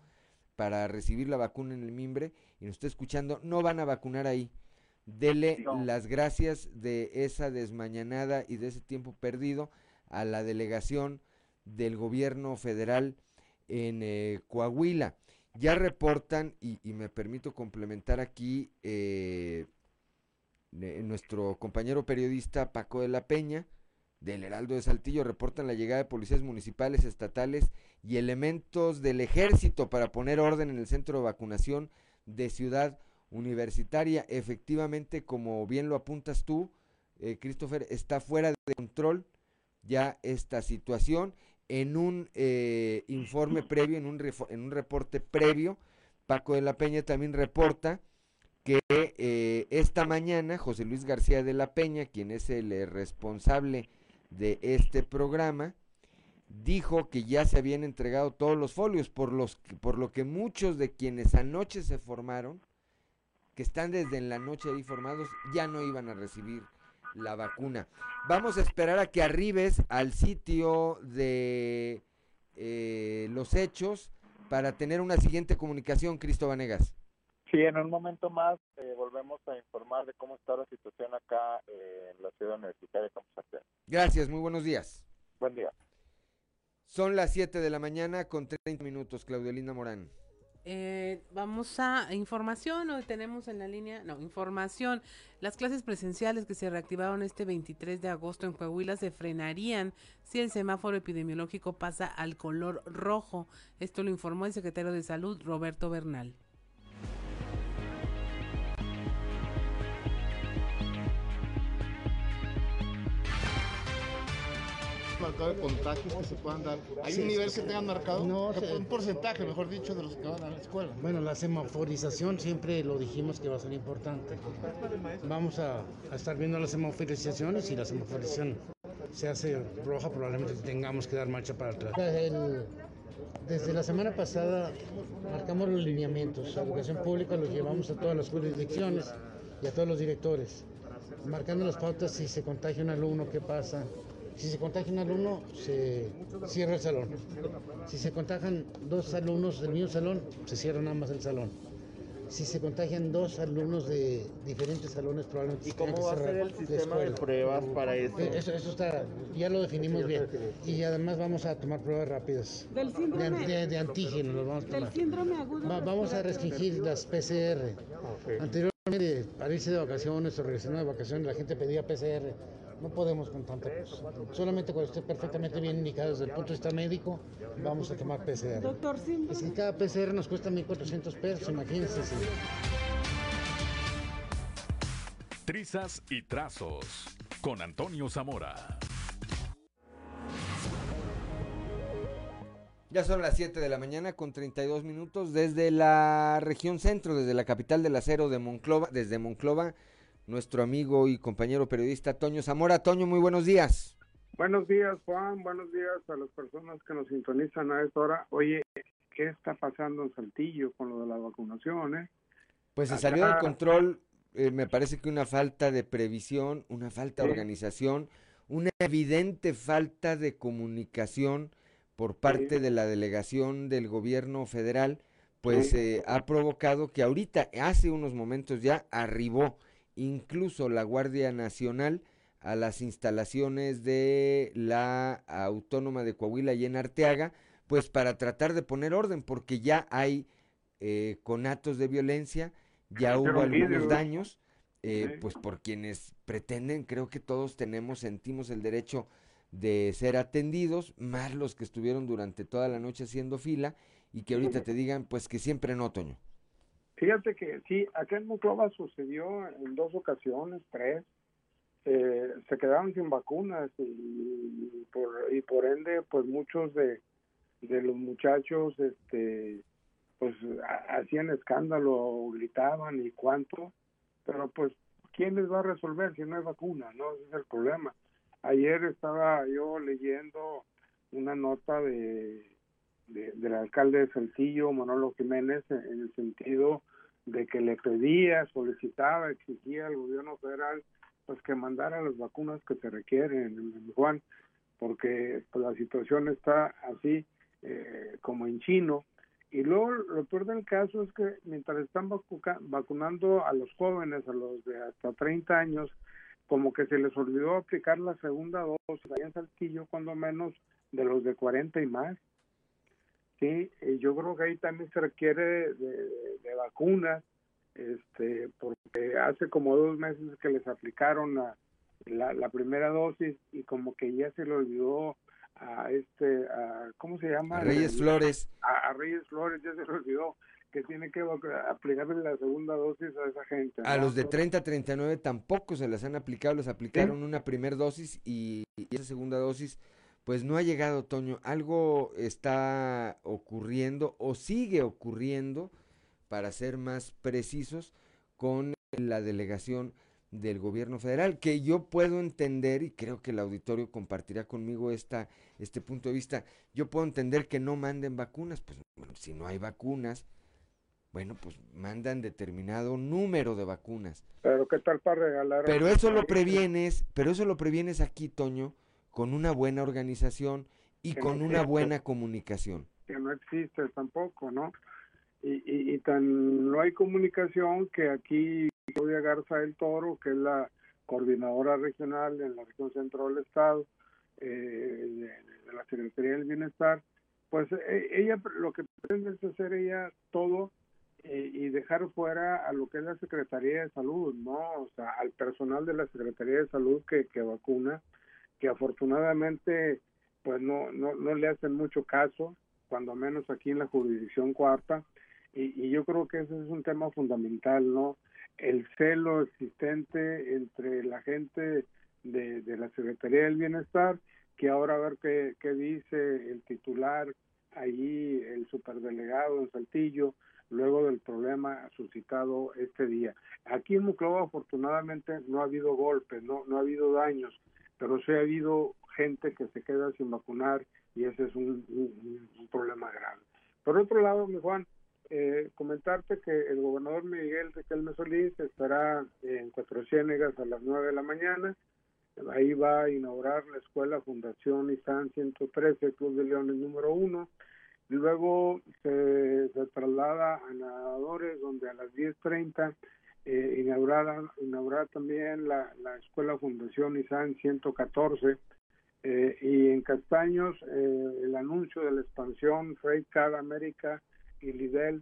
para recibir la vacuna en el Mimbre y nos está escuchando, no van a vacunar ahí Dele las gracias de esa desmañanada y de ese tiempo perdido a la delegación del gobierno federal en eh, Coahuila. Ya reportan, y, me permito complementar aquí, eh, nuestro compañero periodista Paco de la Peña, del Heraldo de Saltillo, reportan la llegada de policías municipales, estatales y elementos del ejército para poner orden en el centro de vacunación de Ciudad universitaria. Efectivamente, como bien lo apuntas tú, eh, Christopher, está fuera de control ya esta situación. En un eh, informe previo, en un, en un reporte previo, Paco de la Peña también reporta que eh, esta mañana José Luis García de la Peña, quien es el responsable de este programa, dijo que ya se habían entregado todos los folios, por, los, por lo que muchos de quienes anoche se formaron que están desde en la noche ahí formados, ya no iban a recibir la vacuna. Vamos a esperar a que arribes al sitio de eh, los hechos para tener una siguiente comunicación, Cristo Vanegas.
Sí, en un momento más eh, volvemos a informar de cómo está la situación acá eh, en la ciudad universitaria de
Gracias, muy buenos días.
Buen día.
Son las 7 de la mañana con 30 minutos, Claudelina Morán.
Eh, vamos a información, hoy tenemos en la línea, no, información. Las clases presenciales que se reactivaron este 23 de agosto en Coahuila se frenarían si el semáforo epidemiológico pasa al color rojo. Esto lo informó el secretario de Salud, Roberto Bernal.
Marcado de contagios que se puedan dar? ¿Hay un nivel que tengan marcado? No, un porcentaje, mejor dicho, de los que van a la escuela.
Bueno, la semaforización siempre lo dijimos que va a ser importante. Vamos a, estar viendo las semaforizaciones y la semaforización se hace roja, probablemente tengamos que dar marcha para atrás. desde la semana pasada marcamos los lineamientos. La educación pública los llevamos a todas las jurisdicciones y a todos los directores, marcando las pautas si se contagia un alumno, qué pasa, si se contagia un alumno, se cierra el salón. Si se contagian dos alumnos del mismo salón, se cierra nada más el salón. Si se contagian dos alumnos de diferentes salones, probablemente
¿Y cómo va a ser el sistema de pruebas para eso?
Eh, eso? Eso está, ya lo definimos bien. Y además vamos a tomar pruebas rápidas.
Del síndrome,
de, de, antígenos los vamos a tomar.
Del síndrome agudo.
vamos a restringir las PCR. Anteriormente, para irse de vacaciones o regresando de vacaciones, la gente pedía PCR no podemos con tanta cosa. Solamente cuando esté perfectamente bien indicado desde el punto de vista médico, vamos a tomar PCR.
Doctor, sí.
Es que cada PCR nos cuesta 1.400 pesos, imagínense.
Trizas y trazos con Antonio Zamora.
Ya son las 7 de la mañana con 32 minutos desde la región centro, desde la capital del acero de Monclova, desde Monclova nuestro amigo y compañero periodista Toño Zamora. Toño, muy buenos días.
Buenos días, Juan. Buenos días a las personas que nos sintonizan a esta hora. Oye, ¿qué está pasando en Saltillo con lo de la vacunación? Eh?
Pues se salió del control eh, me parece que una falta de previsión, una falta de organización, una evidente falta de comunicación por parte de la delegación del gobierno federal, pues eh, ha provocado que ahorita, hace unos momentos ya, arribó incluso la Guardia Nacional a las instalaciones de la Autónoma de Coahuila y en Arteaga, pues para tratar de poner orden, porque ya hay eh, conatos de violencia, ya hubo algunos daños, eh, pues por quienes pretenden, creo que todos tenemos, sentimos el derecho de ser atendidos, más los que estuvieron durante toda la noche haciendo fila y que ahorita te digan, pues que siempre no, Toño.
Fíjate que sí, acá en Monclova sucedió en dos ocasiones, tres, eh, se quedaron sin vacunas y, por, y por ende, pues muchos de, de los muchachos, este, pues hacían escándalo, gritaban y cuánto, pero pues, ¿quién les va a resolver si no hay vacuna? No, ese es el problema. Ayer estaba yo leyendo una nota de, del alcalde de Saltillo, Manolo Jiménez, en el sentido de que le pedía, solicitaba, exigía al gobierno federal pues que mandara las vacunas que se requieren en Juan, porque pues, la situación está así eh, como en chino. Y luego lo peor del caso es que mientras están vacunando a los jóvenes, a los de hasta 30 años, como que se les olvidó aplicar la segunda dosis allá en Saltillo, cuando menos de los de 40 y más. Sí, yo creo que ahí también se requiere de, vacunas, este, porque hace como dos meses que les aplicaron la, la, primera dosis y como que ya se le olvidó a este, a, ¿cómo se llama?
A Reyes Flores.
A, Reyes Flores ya se le olvidó que tiene que aplicarle la segunda dosis a esa gente.
A los de 30 a 39 tampoco se las han aplicado, les aplicaron una primera dosis y, y esa segunda dosis pues no ha llegado otoño. Algo está ocurriendo o sigue ocurriendo, para ser más precisos, con la delegación del gobierno federal, que yo puedo entender, y creo que el auditorio compartirá conmigo esta, este punto de vista, yo puedo entender que no manden vacunas, pues bueno, si no hay vacunas, bueno, pues mandan determinado número de vacunas.
Pero qué tal para regalar.
Pero eso lo previenes, pero eso lo previenes aquí, Toño, con una buena organización y con una buena comunicación.
Que no existe tampoco, ¿no? Y, y, tan no hay comunicación que aquí Claudia Garza del Toro, que es la coordinadora regional en la región central del Estado, eh, de, la Secretaría del Bienestar, pues e, ella lo que pretende es hacer ella todo eh, y dejar fuera a lo que es la Secretaría de Salud, ¿no? O sea, al personal de la Secretaría de Salud que, que vacuna, que afortunadamente pues no, no, no le hacen mucho caso, cuando menos aquí en la jurisdicción cuarta, y, y, yo creo que ese es un tema fundamental, ¿no? El celo existente entre la gente de, la Secretaría del Bienestar, que ahora a ver qué, qué dice el titular allí, el superdelegado en Saltillo, luego del problema suscitado este día. Aquí en Muclova afortunadamente no ha habido golpes, no, no ha habido daños, pero sí ha habido gente que se queda sin vacunar y ese es un, problema grave. Por otro lado, mi Juan, eh, comentarte que el gobernador Miguel Riquelme Solís estará en Cuatro Ciénegas a las 9 de la mañana. Ahí va a inaugurar la escuela Fundación ISAN 113, Club de Leones número 1. Luego se, se traslada a Nadadores, donde a las 10.30 eh, inaugurar, también la, la Escuela Fundación ISAN 114 eh, y en Castaños eh, el anuncio de la expansión Freight Car América y Lidl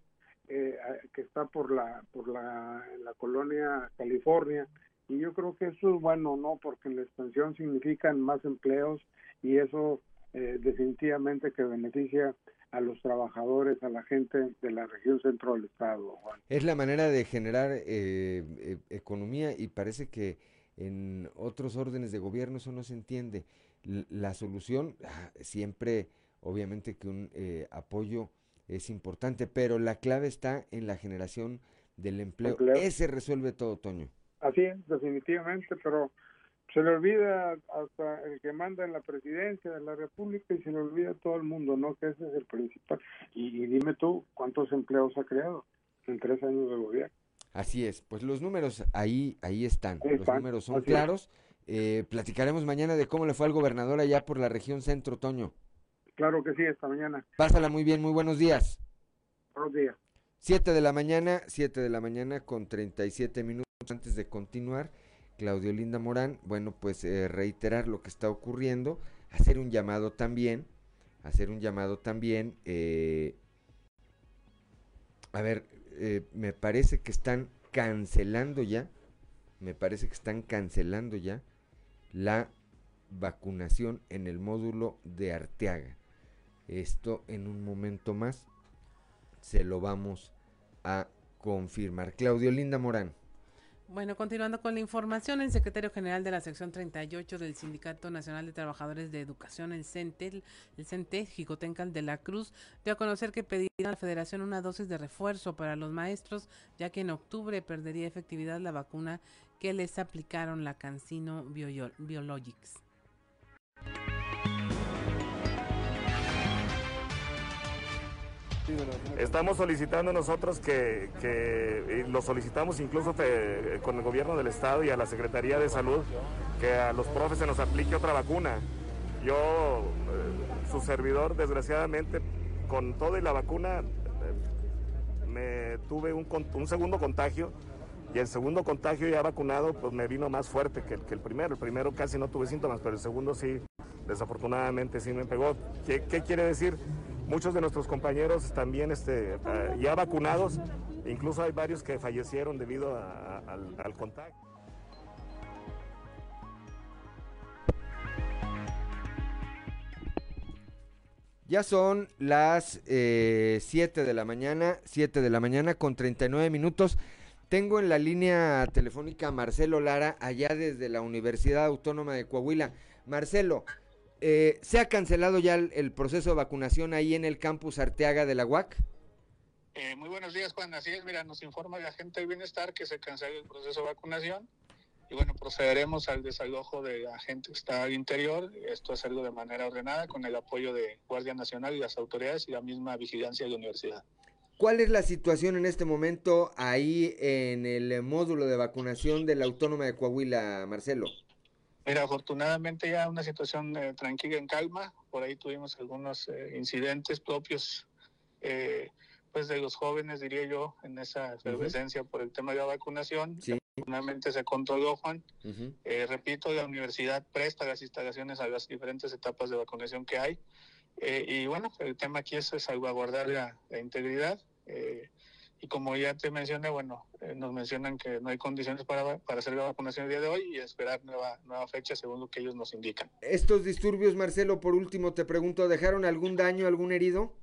eh, que está por la por la, en la colonia California. Y yo creo que eso es bueno no porque la expansión significan más empleos y eso definitivamente que beneficia a los trabajadores, a la gente de la región centro del estado. Juan.
Es la manera de generar eh, eh, economía y parece que en otros órdenes de gobierno eso no se entiende. la solución, ah, siempre, obviamente que un eh, apoyo es importante, pero la clave está en la generación del empleo. empleo. Ese resuelve todo, Toño.
Así es, definitivamente, pero se le olvida hasta el que manda en la presidencia de la República y se le olvida a todo el mundo, ¿no? Que ese es el principal. Y, dime tú, ¿cuántos empleos ha creado en tres años de gobierno?
Así es, pues los números ahí, ahí están, los números son claros. Eh, platicaremos mañana de cómo le fue al gobernador allá por la región centro, Toño.
Claro que sí, esta mañana.
Pásala muy bien, muy buenos días.
Buenos días.
Siete de la mañana, siete de la mañana con 37 minutos antes de continuar. Claudio Linda Morán, bueno, pues eh, reiterar lo que está ocurriendo, hacer un llamado también, hacer un llamado también, eh, a ver, eh, me parece que están cancelando ya, me parece que están cancelando ya la vacunación en el módulo de Arteaga. Esto en un momento más se lo vamos a confirmar. Claudio Linda Morán.
Bueno, continuando con la información, el secretario general de la sección 38 del Sindicato Nacional de Trabajadores de Educación, el CENTE, el CENTE, Jicotencal de la Cruz, dio a conocer que pedirá a la federación una dosis de refuerzo para los maestros, ya que en octubre perdería efectividad la vacuna que les aplicaron la Cancino Biologics.
Estamos solicitando nosotros que, lo solicitamos incluso con el gobierno del estado y a la Secretaría de Salud, que a los profes se nos aplique otra vacuna. Yo, eh, su servidor, desgraciadamente, con todo y la vacuna, eh, me tuve un, un, segundo contagio y el segundo contagio ya vacunado, pues me vino más fuerte que, el primero. El primero casi no tuve síntomas, pero el segundo sí, desafortunadamente sí me pegó. ¿Qué, qué quiere decir? Muchos de nuestros compañeros también este, eh, ya vacunados, incluso hay varios que fallecieron debido al, al contagio.
Ya son las 7 eh, de la mañana, 7 de la mañana con 39 minutos. Tengo en la línea telefónica a Marcelo Lara, allá desde la Universidad Autónoma de Coahuila. Marcelo, eh, ¿Se ha cancelado ya el, proceso de vacunación ahí en el campus Arteaga de la UAC?
Eh, muy buenos días, Juan. Así es, mira, nos informa la gente del bienestar que se canceló el proceso de vacunación y bueno, procederemos al desalojo de la gente que está al interior. Esto es algo de manera ordenada con el apoyo de Guardia Nacional y las autoridades y la misma vigilancia de la universidad.
¿Cuál es la situación en este momento ahí en el módulo de vacunación de la Autónoma de Coahuila, Marcelo?
Mira, afortunadamente ya una situación eh, tranquila, en calma. Por ahí tuvimos algunos eh, incidentes propios, eh, pues de los jóvenes, diría yo, en esa efervescencia por el tema de la vacunación. Sí. Afortunadamente se controló, Juan. repito, la universidad presta las instalaciones a las diferentes etapas de vacunación que hay. y bueno, el tema aquí es salvaguardar la, la integridad. Y como ya te mencioné, bueno, eh, nos mencionan que no hay condiciones para, para hacer la vacunación el día de hoy y esperar nueva, nueva fecha según lo que ellos nos indican.
Estos disturbios, Marcelo, por último te pregunto, ¿dejaron algún daño, algún herido?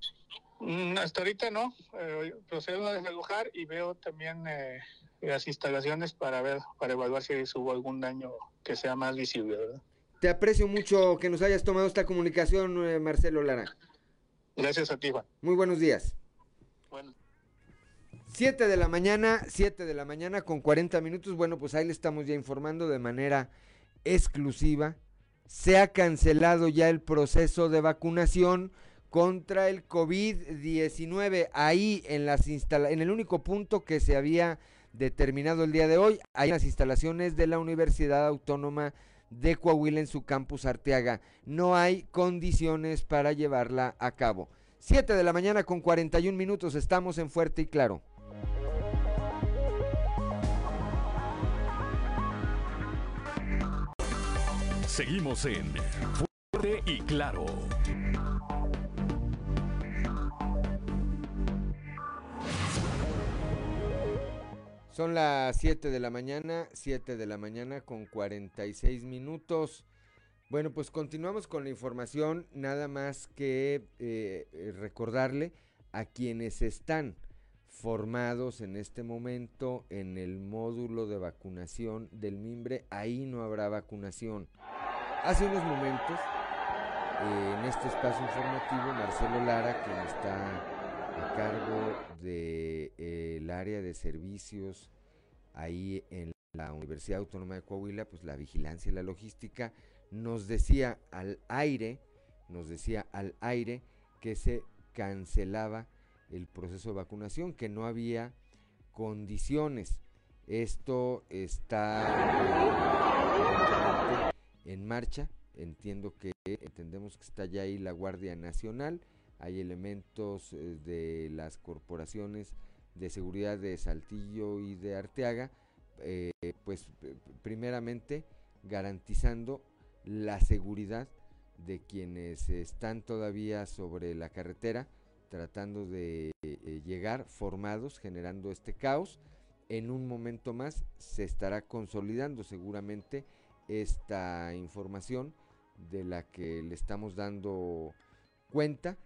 Mm, hasta ahorita no. Eh, procedo a desalojar y veo también eh, las instalaciones para ver, para evaluar si hubo algún daño que sea más visible, ¿verdad?
Te aprecio mucho que nos hayas tomado esta comunicación, Marcelo Lara.
Gracias a ti, Juan.
Muy buenos días. Bueno. 7 de la mañana, 7 de la mañana con 40 minutos. Bueno, pues ahí le estamos ya informando de manera exclusiva. Se ha cancelado ya el proceso de vacunación contra el COVID-19. Ahí en, las en el único punto que se había determinado el día de hoy, hay las instalaciones de la Universidad Autónoma de Coahuila en su campus Arteaga. No hay condiciones para llevarla a cabo. 7 de la mañana con 41 minutos, estamos en Fuerte y Claro.
Seguimos en Fuerte y Claro.
Son las 7 de la mañana, 7 de la mañana con 46 minutos. Bueno, pues continuamos con la información, nada más que eh, recordarle a quienes están formados en este momento en el módulo de vacunación del mimbre, ahí no habrá vacunación. Hace unos momentos, eh, en este espacio informativo, Marcelo Lara, quien está a cargo del de, eh, área de servicios ahí en la Universidad Autónoma de Coahuila, pues la vigilancia y la logística, nos decía al aire, nos decía al aire que se cancelaba el proceso de vacunación, que no había condiciones. Esto está en marcha. Entiendo que entendemos que está ya ahí la Guardia Nacional. Hay elementos eh, de las corporaciones de seguridad de Saltillo y de Arteaga, eh, pues primeramente garantizando la seguridad de quienes están todavía sobre la carretera tratando de eh, llegar formados, generando este caos. En un momento más se estará consolidando seguramente esta información de la que le estamos dando cuenta.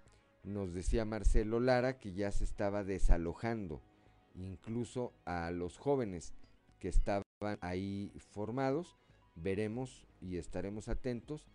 Nos decía Marcelo Lara que ya se estaba desalojando incluso a los jóvenes que estaban ahí formados. Veremos y estaremos atentos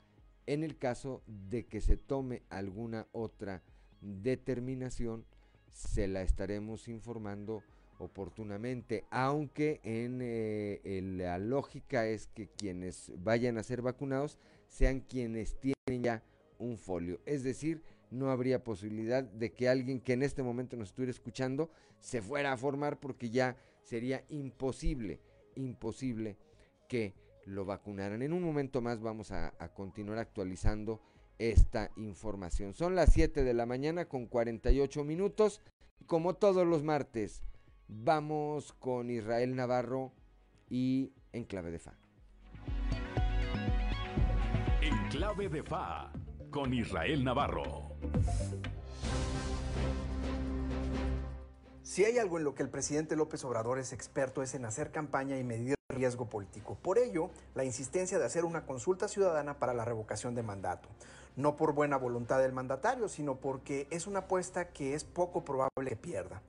en el caso de que se tome alguna otra determinación, se la estaremos informando oportunamente, aunque en eh, la lógica es que quienes vayan a ser vacunados sean quienes tienen ya un folio. Es decir, no habría posibilidad de que alguien que en este momento nos estuviera escuchando se fuera a formar porque ya sería imposible, imposible que lo vacunaran. En un momento más vamos a continuar actualizando esta información. Son las 7 de la mañana con 48 minutos. Como todos los martes, vamos con Israel Navarro y en clave de fa.
En clave de fa con Israel Navarro.
Si hay algo en lo que el presidente López Obrador es experto es en hacer campaña y medir riesgo político. Por ello, la insistencia de hacer una consulta ciudadana para la revocación de mandato. No por buena voluntad del mandatario, sino porque es una apuesta que es poco probable que pierda.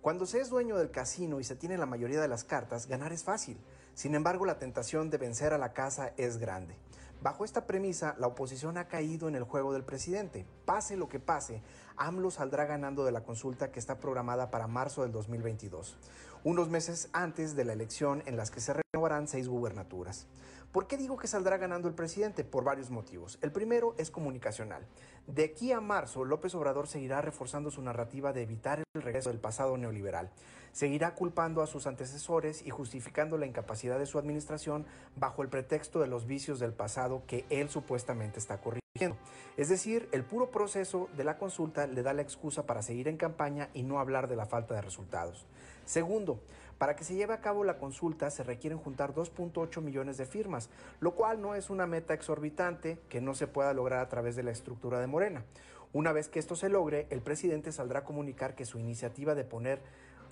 Cuando se es dueño del casino y se tiene la mayoría de las cartas, ganar es fácil. Sin embargo, la tentación de vencer a la casa es grande. Bajo esta premisa, la oposición ha caído en el juego del presidente. Pase lo que pase, AMLO saldrá ganando de la consulta que está programada para marzo del 2022, unos meses antes de la elección en las que se renovarán seis gubernaturas. ¿Por qué digo que saldrá ganando el presidente? Por varios motivos. El primero es comunicacional. De aquí a marzo, López Obrador seguirá reforzando su narrativa de evitar el regreso del pasado neoliberal. Seguirá culpando a sus antecesores y justificando la incapacidad de su administración bajo el pretexto de los vicios del pasado que él supuestamente está corrigiendo. Es decir, el puro proceso de la consulta le da la excusa para seguir en campaña y no hablar de la falta de resultados. Segundo, para que se lleve a cabo la consulta se requieren juntar 2.8 millones de firmas, lo cual no es una meta exorbitante que no se pueda lograr a través de la estructura de Morena. Una vez que esto se logre, el presidente saldrá a comunicar que su iniciativa de poner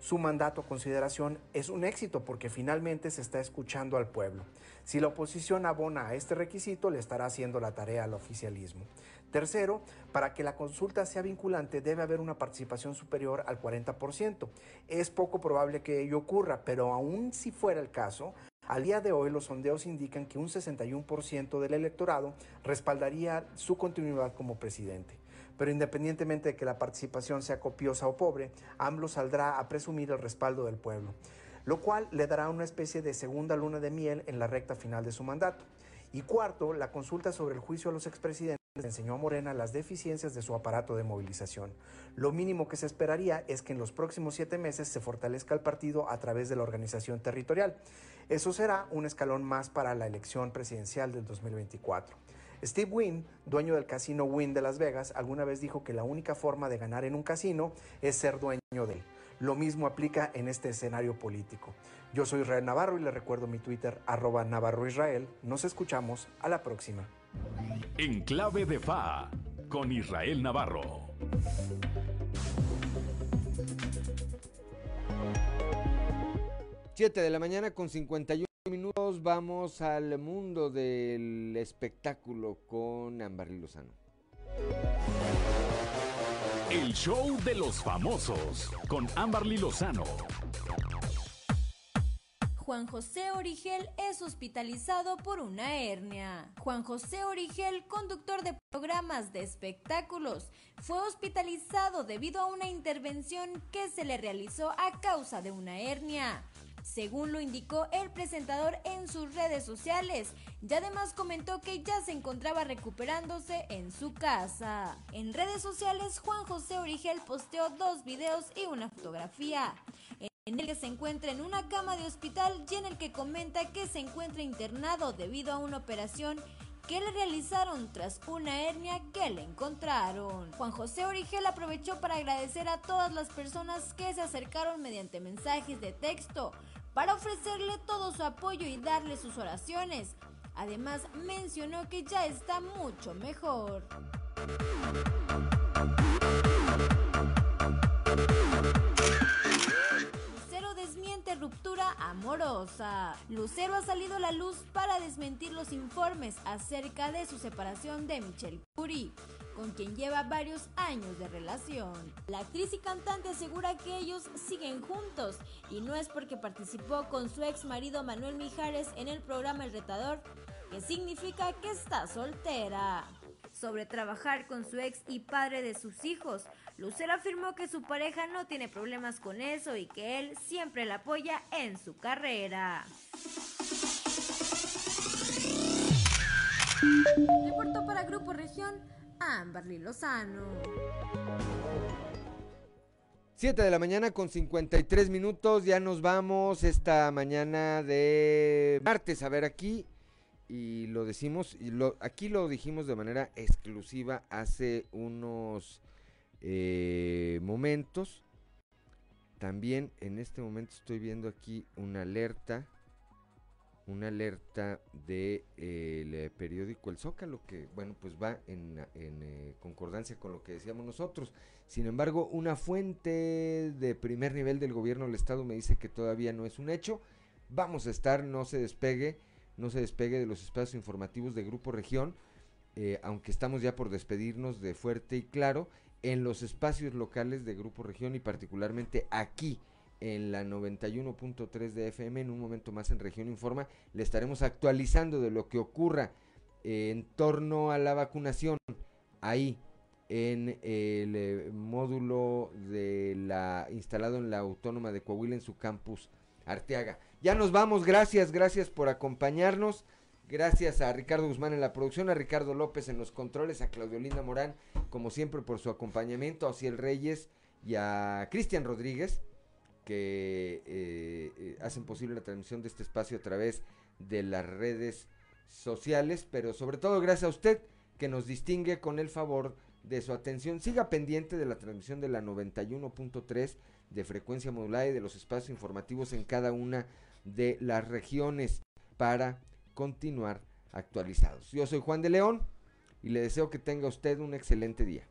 su mandato a consideración es un éxito porque finalmente se está escuchando al pueblo. Si la oposición abona a este requisito, le estará haciendo la tarea al oficialismo. Tercero, para que la consulta sea vinculante debe haber una participación superior al 40%. Es poco probable que ello ocurra, pero aún si fuera el caso, al día de hoy los sondeos indican que un 61% del electorado respaldaría su continuidad como presidente. Pero independientemente de que la participación sea copiosa o pobre, AMLO saldrá a presumir el respaldo del pueblo, lo cual le dará una especie de segunda luna de miel en la recta final de su mandato. Y cuarto, la consulta sobre el juicio a los expresidentes enseñó a Morena las deficiencias de su aparato de movilización. Lo mínimo que se esperaría es que en los próximos siete meses se fortalezca el partido a través de la organización territorial. Eso será un escalón más para la elección presidencial del 2024. Steve Wynn, dueño del casino Wynn de Las Vegas, alguna vez dijo que la única forma de ganar en un casino es ser dueño de él. Lo mismo aplica en este escenario político. Yo soy Israel Navarro y le recuerdo mi Twitter, arroba Navarro Israel. Nos escuchamos a la próxima.
En clave de FA, con Israel Navarro.
Siete de la mañana con 51 minutos vamos al mundo del espectáculo con Amberly Lozano.
El show de los famosos con Amberly Lozano.
Juan José Origel es hospitalizado por una hernia. Juan José Origel, conductor de programas de espectáculos, fue hospitalizado debido a una intervención que se le realizó a causa de una hernia según lo indicó el presentador en sus redes sociales, y además comentó que ya se encontraba recuperándose en su casa. En redes sociales, Juan José Origel posteó dos videos y una fotografía. En el que se encuentra en una cama de hospital y en el que comenta que se encuentra internado debido a una operación que le realizaron tras una hernia que le encontraron. Juan José Origel aprovechó para agradecer a todas las personas que se acercaron mediante mensajes de texto para ofrecerle todo su apoyo y darle sus oraciones. Además mencionó que ya está mucho mejor. Ruptura amorosa. Lucero ha salido a la luz para desmentir los informes acerca de su separación de Michelle Curie con quien lleva varios años de relación. La actriz y cantante asegura que ellos siguen juntos y no es porque participó con su ex marido Manuel Mijares en el programa El Retador, que significa que está soltera. Sobre trabajar con su ex y padre de sus hijos, Lucero afirmó que su pareja no tiene problemas con eso y que él siempre la apoya en su carrera. Reportó para Grupo Región Amberly Lozano.
7 de la mañana con 53 minutos, ya nos vamos esta mañana de martes a ver aquí y lo decimos, y lo, aquí lo dijimos de manera exclusiva hace unos eh, momentos. También en este momento estoy viendo aquí una alerta, una alerta del de, eh, periódico El Zócalo, que bueno, pues va en, eh, concordancia con lo que decíamos nosotros. Sin embargo, una fuente de primer nivel del gobierno del estado me dice que todavía no es un hecho. Vamos a estar, no se despegue, no se despegue de los espacios informativos de Grupo Región, aunque estamos ya por despedirnos de fuerte y claro en los espacios locales de Grupo Región y particularmente aquí en la 91.3 de FM, en un momento más en Región Informa, le estaremos actualizando de lo que ocurra en torno a la vacunación ahí en el eh, módulo de la instalado en la Autónoma de Coahuila en su campus Arteaga. Ya nos vamos, gracias, gracias por acompañarnos. Gracias a Ricardo Guzmán en la producción, a Ricardo López en los controles, a Claudio Linda Morán, como siempre, por su acompañamiento, a Ociel Reyes y a Cristian Rodríguez, que eh, eh, hacen posible la transmisión de este espacio a través de las redes sociales, pero sobre todo gracias a usted que nos distingue con el favor de su atención. Siga pendiente de la transmisión de la 91.3 de frecuencia modulada y de los espacios informativos en cada una de las regiones para continuar actualizados. Yo soy Juan de León y le deseo que tenga usted un excelente día.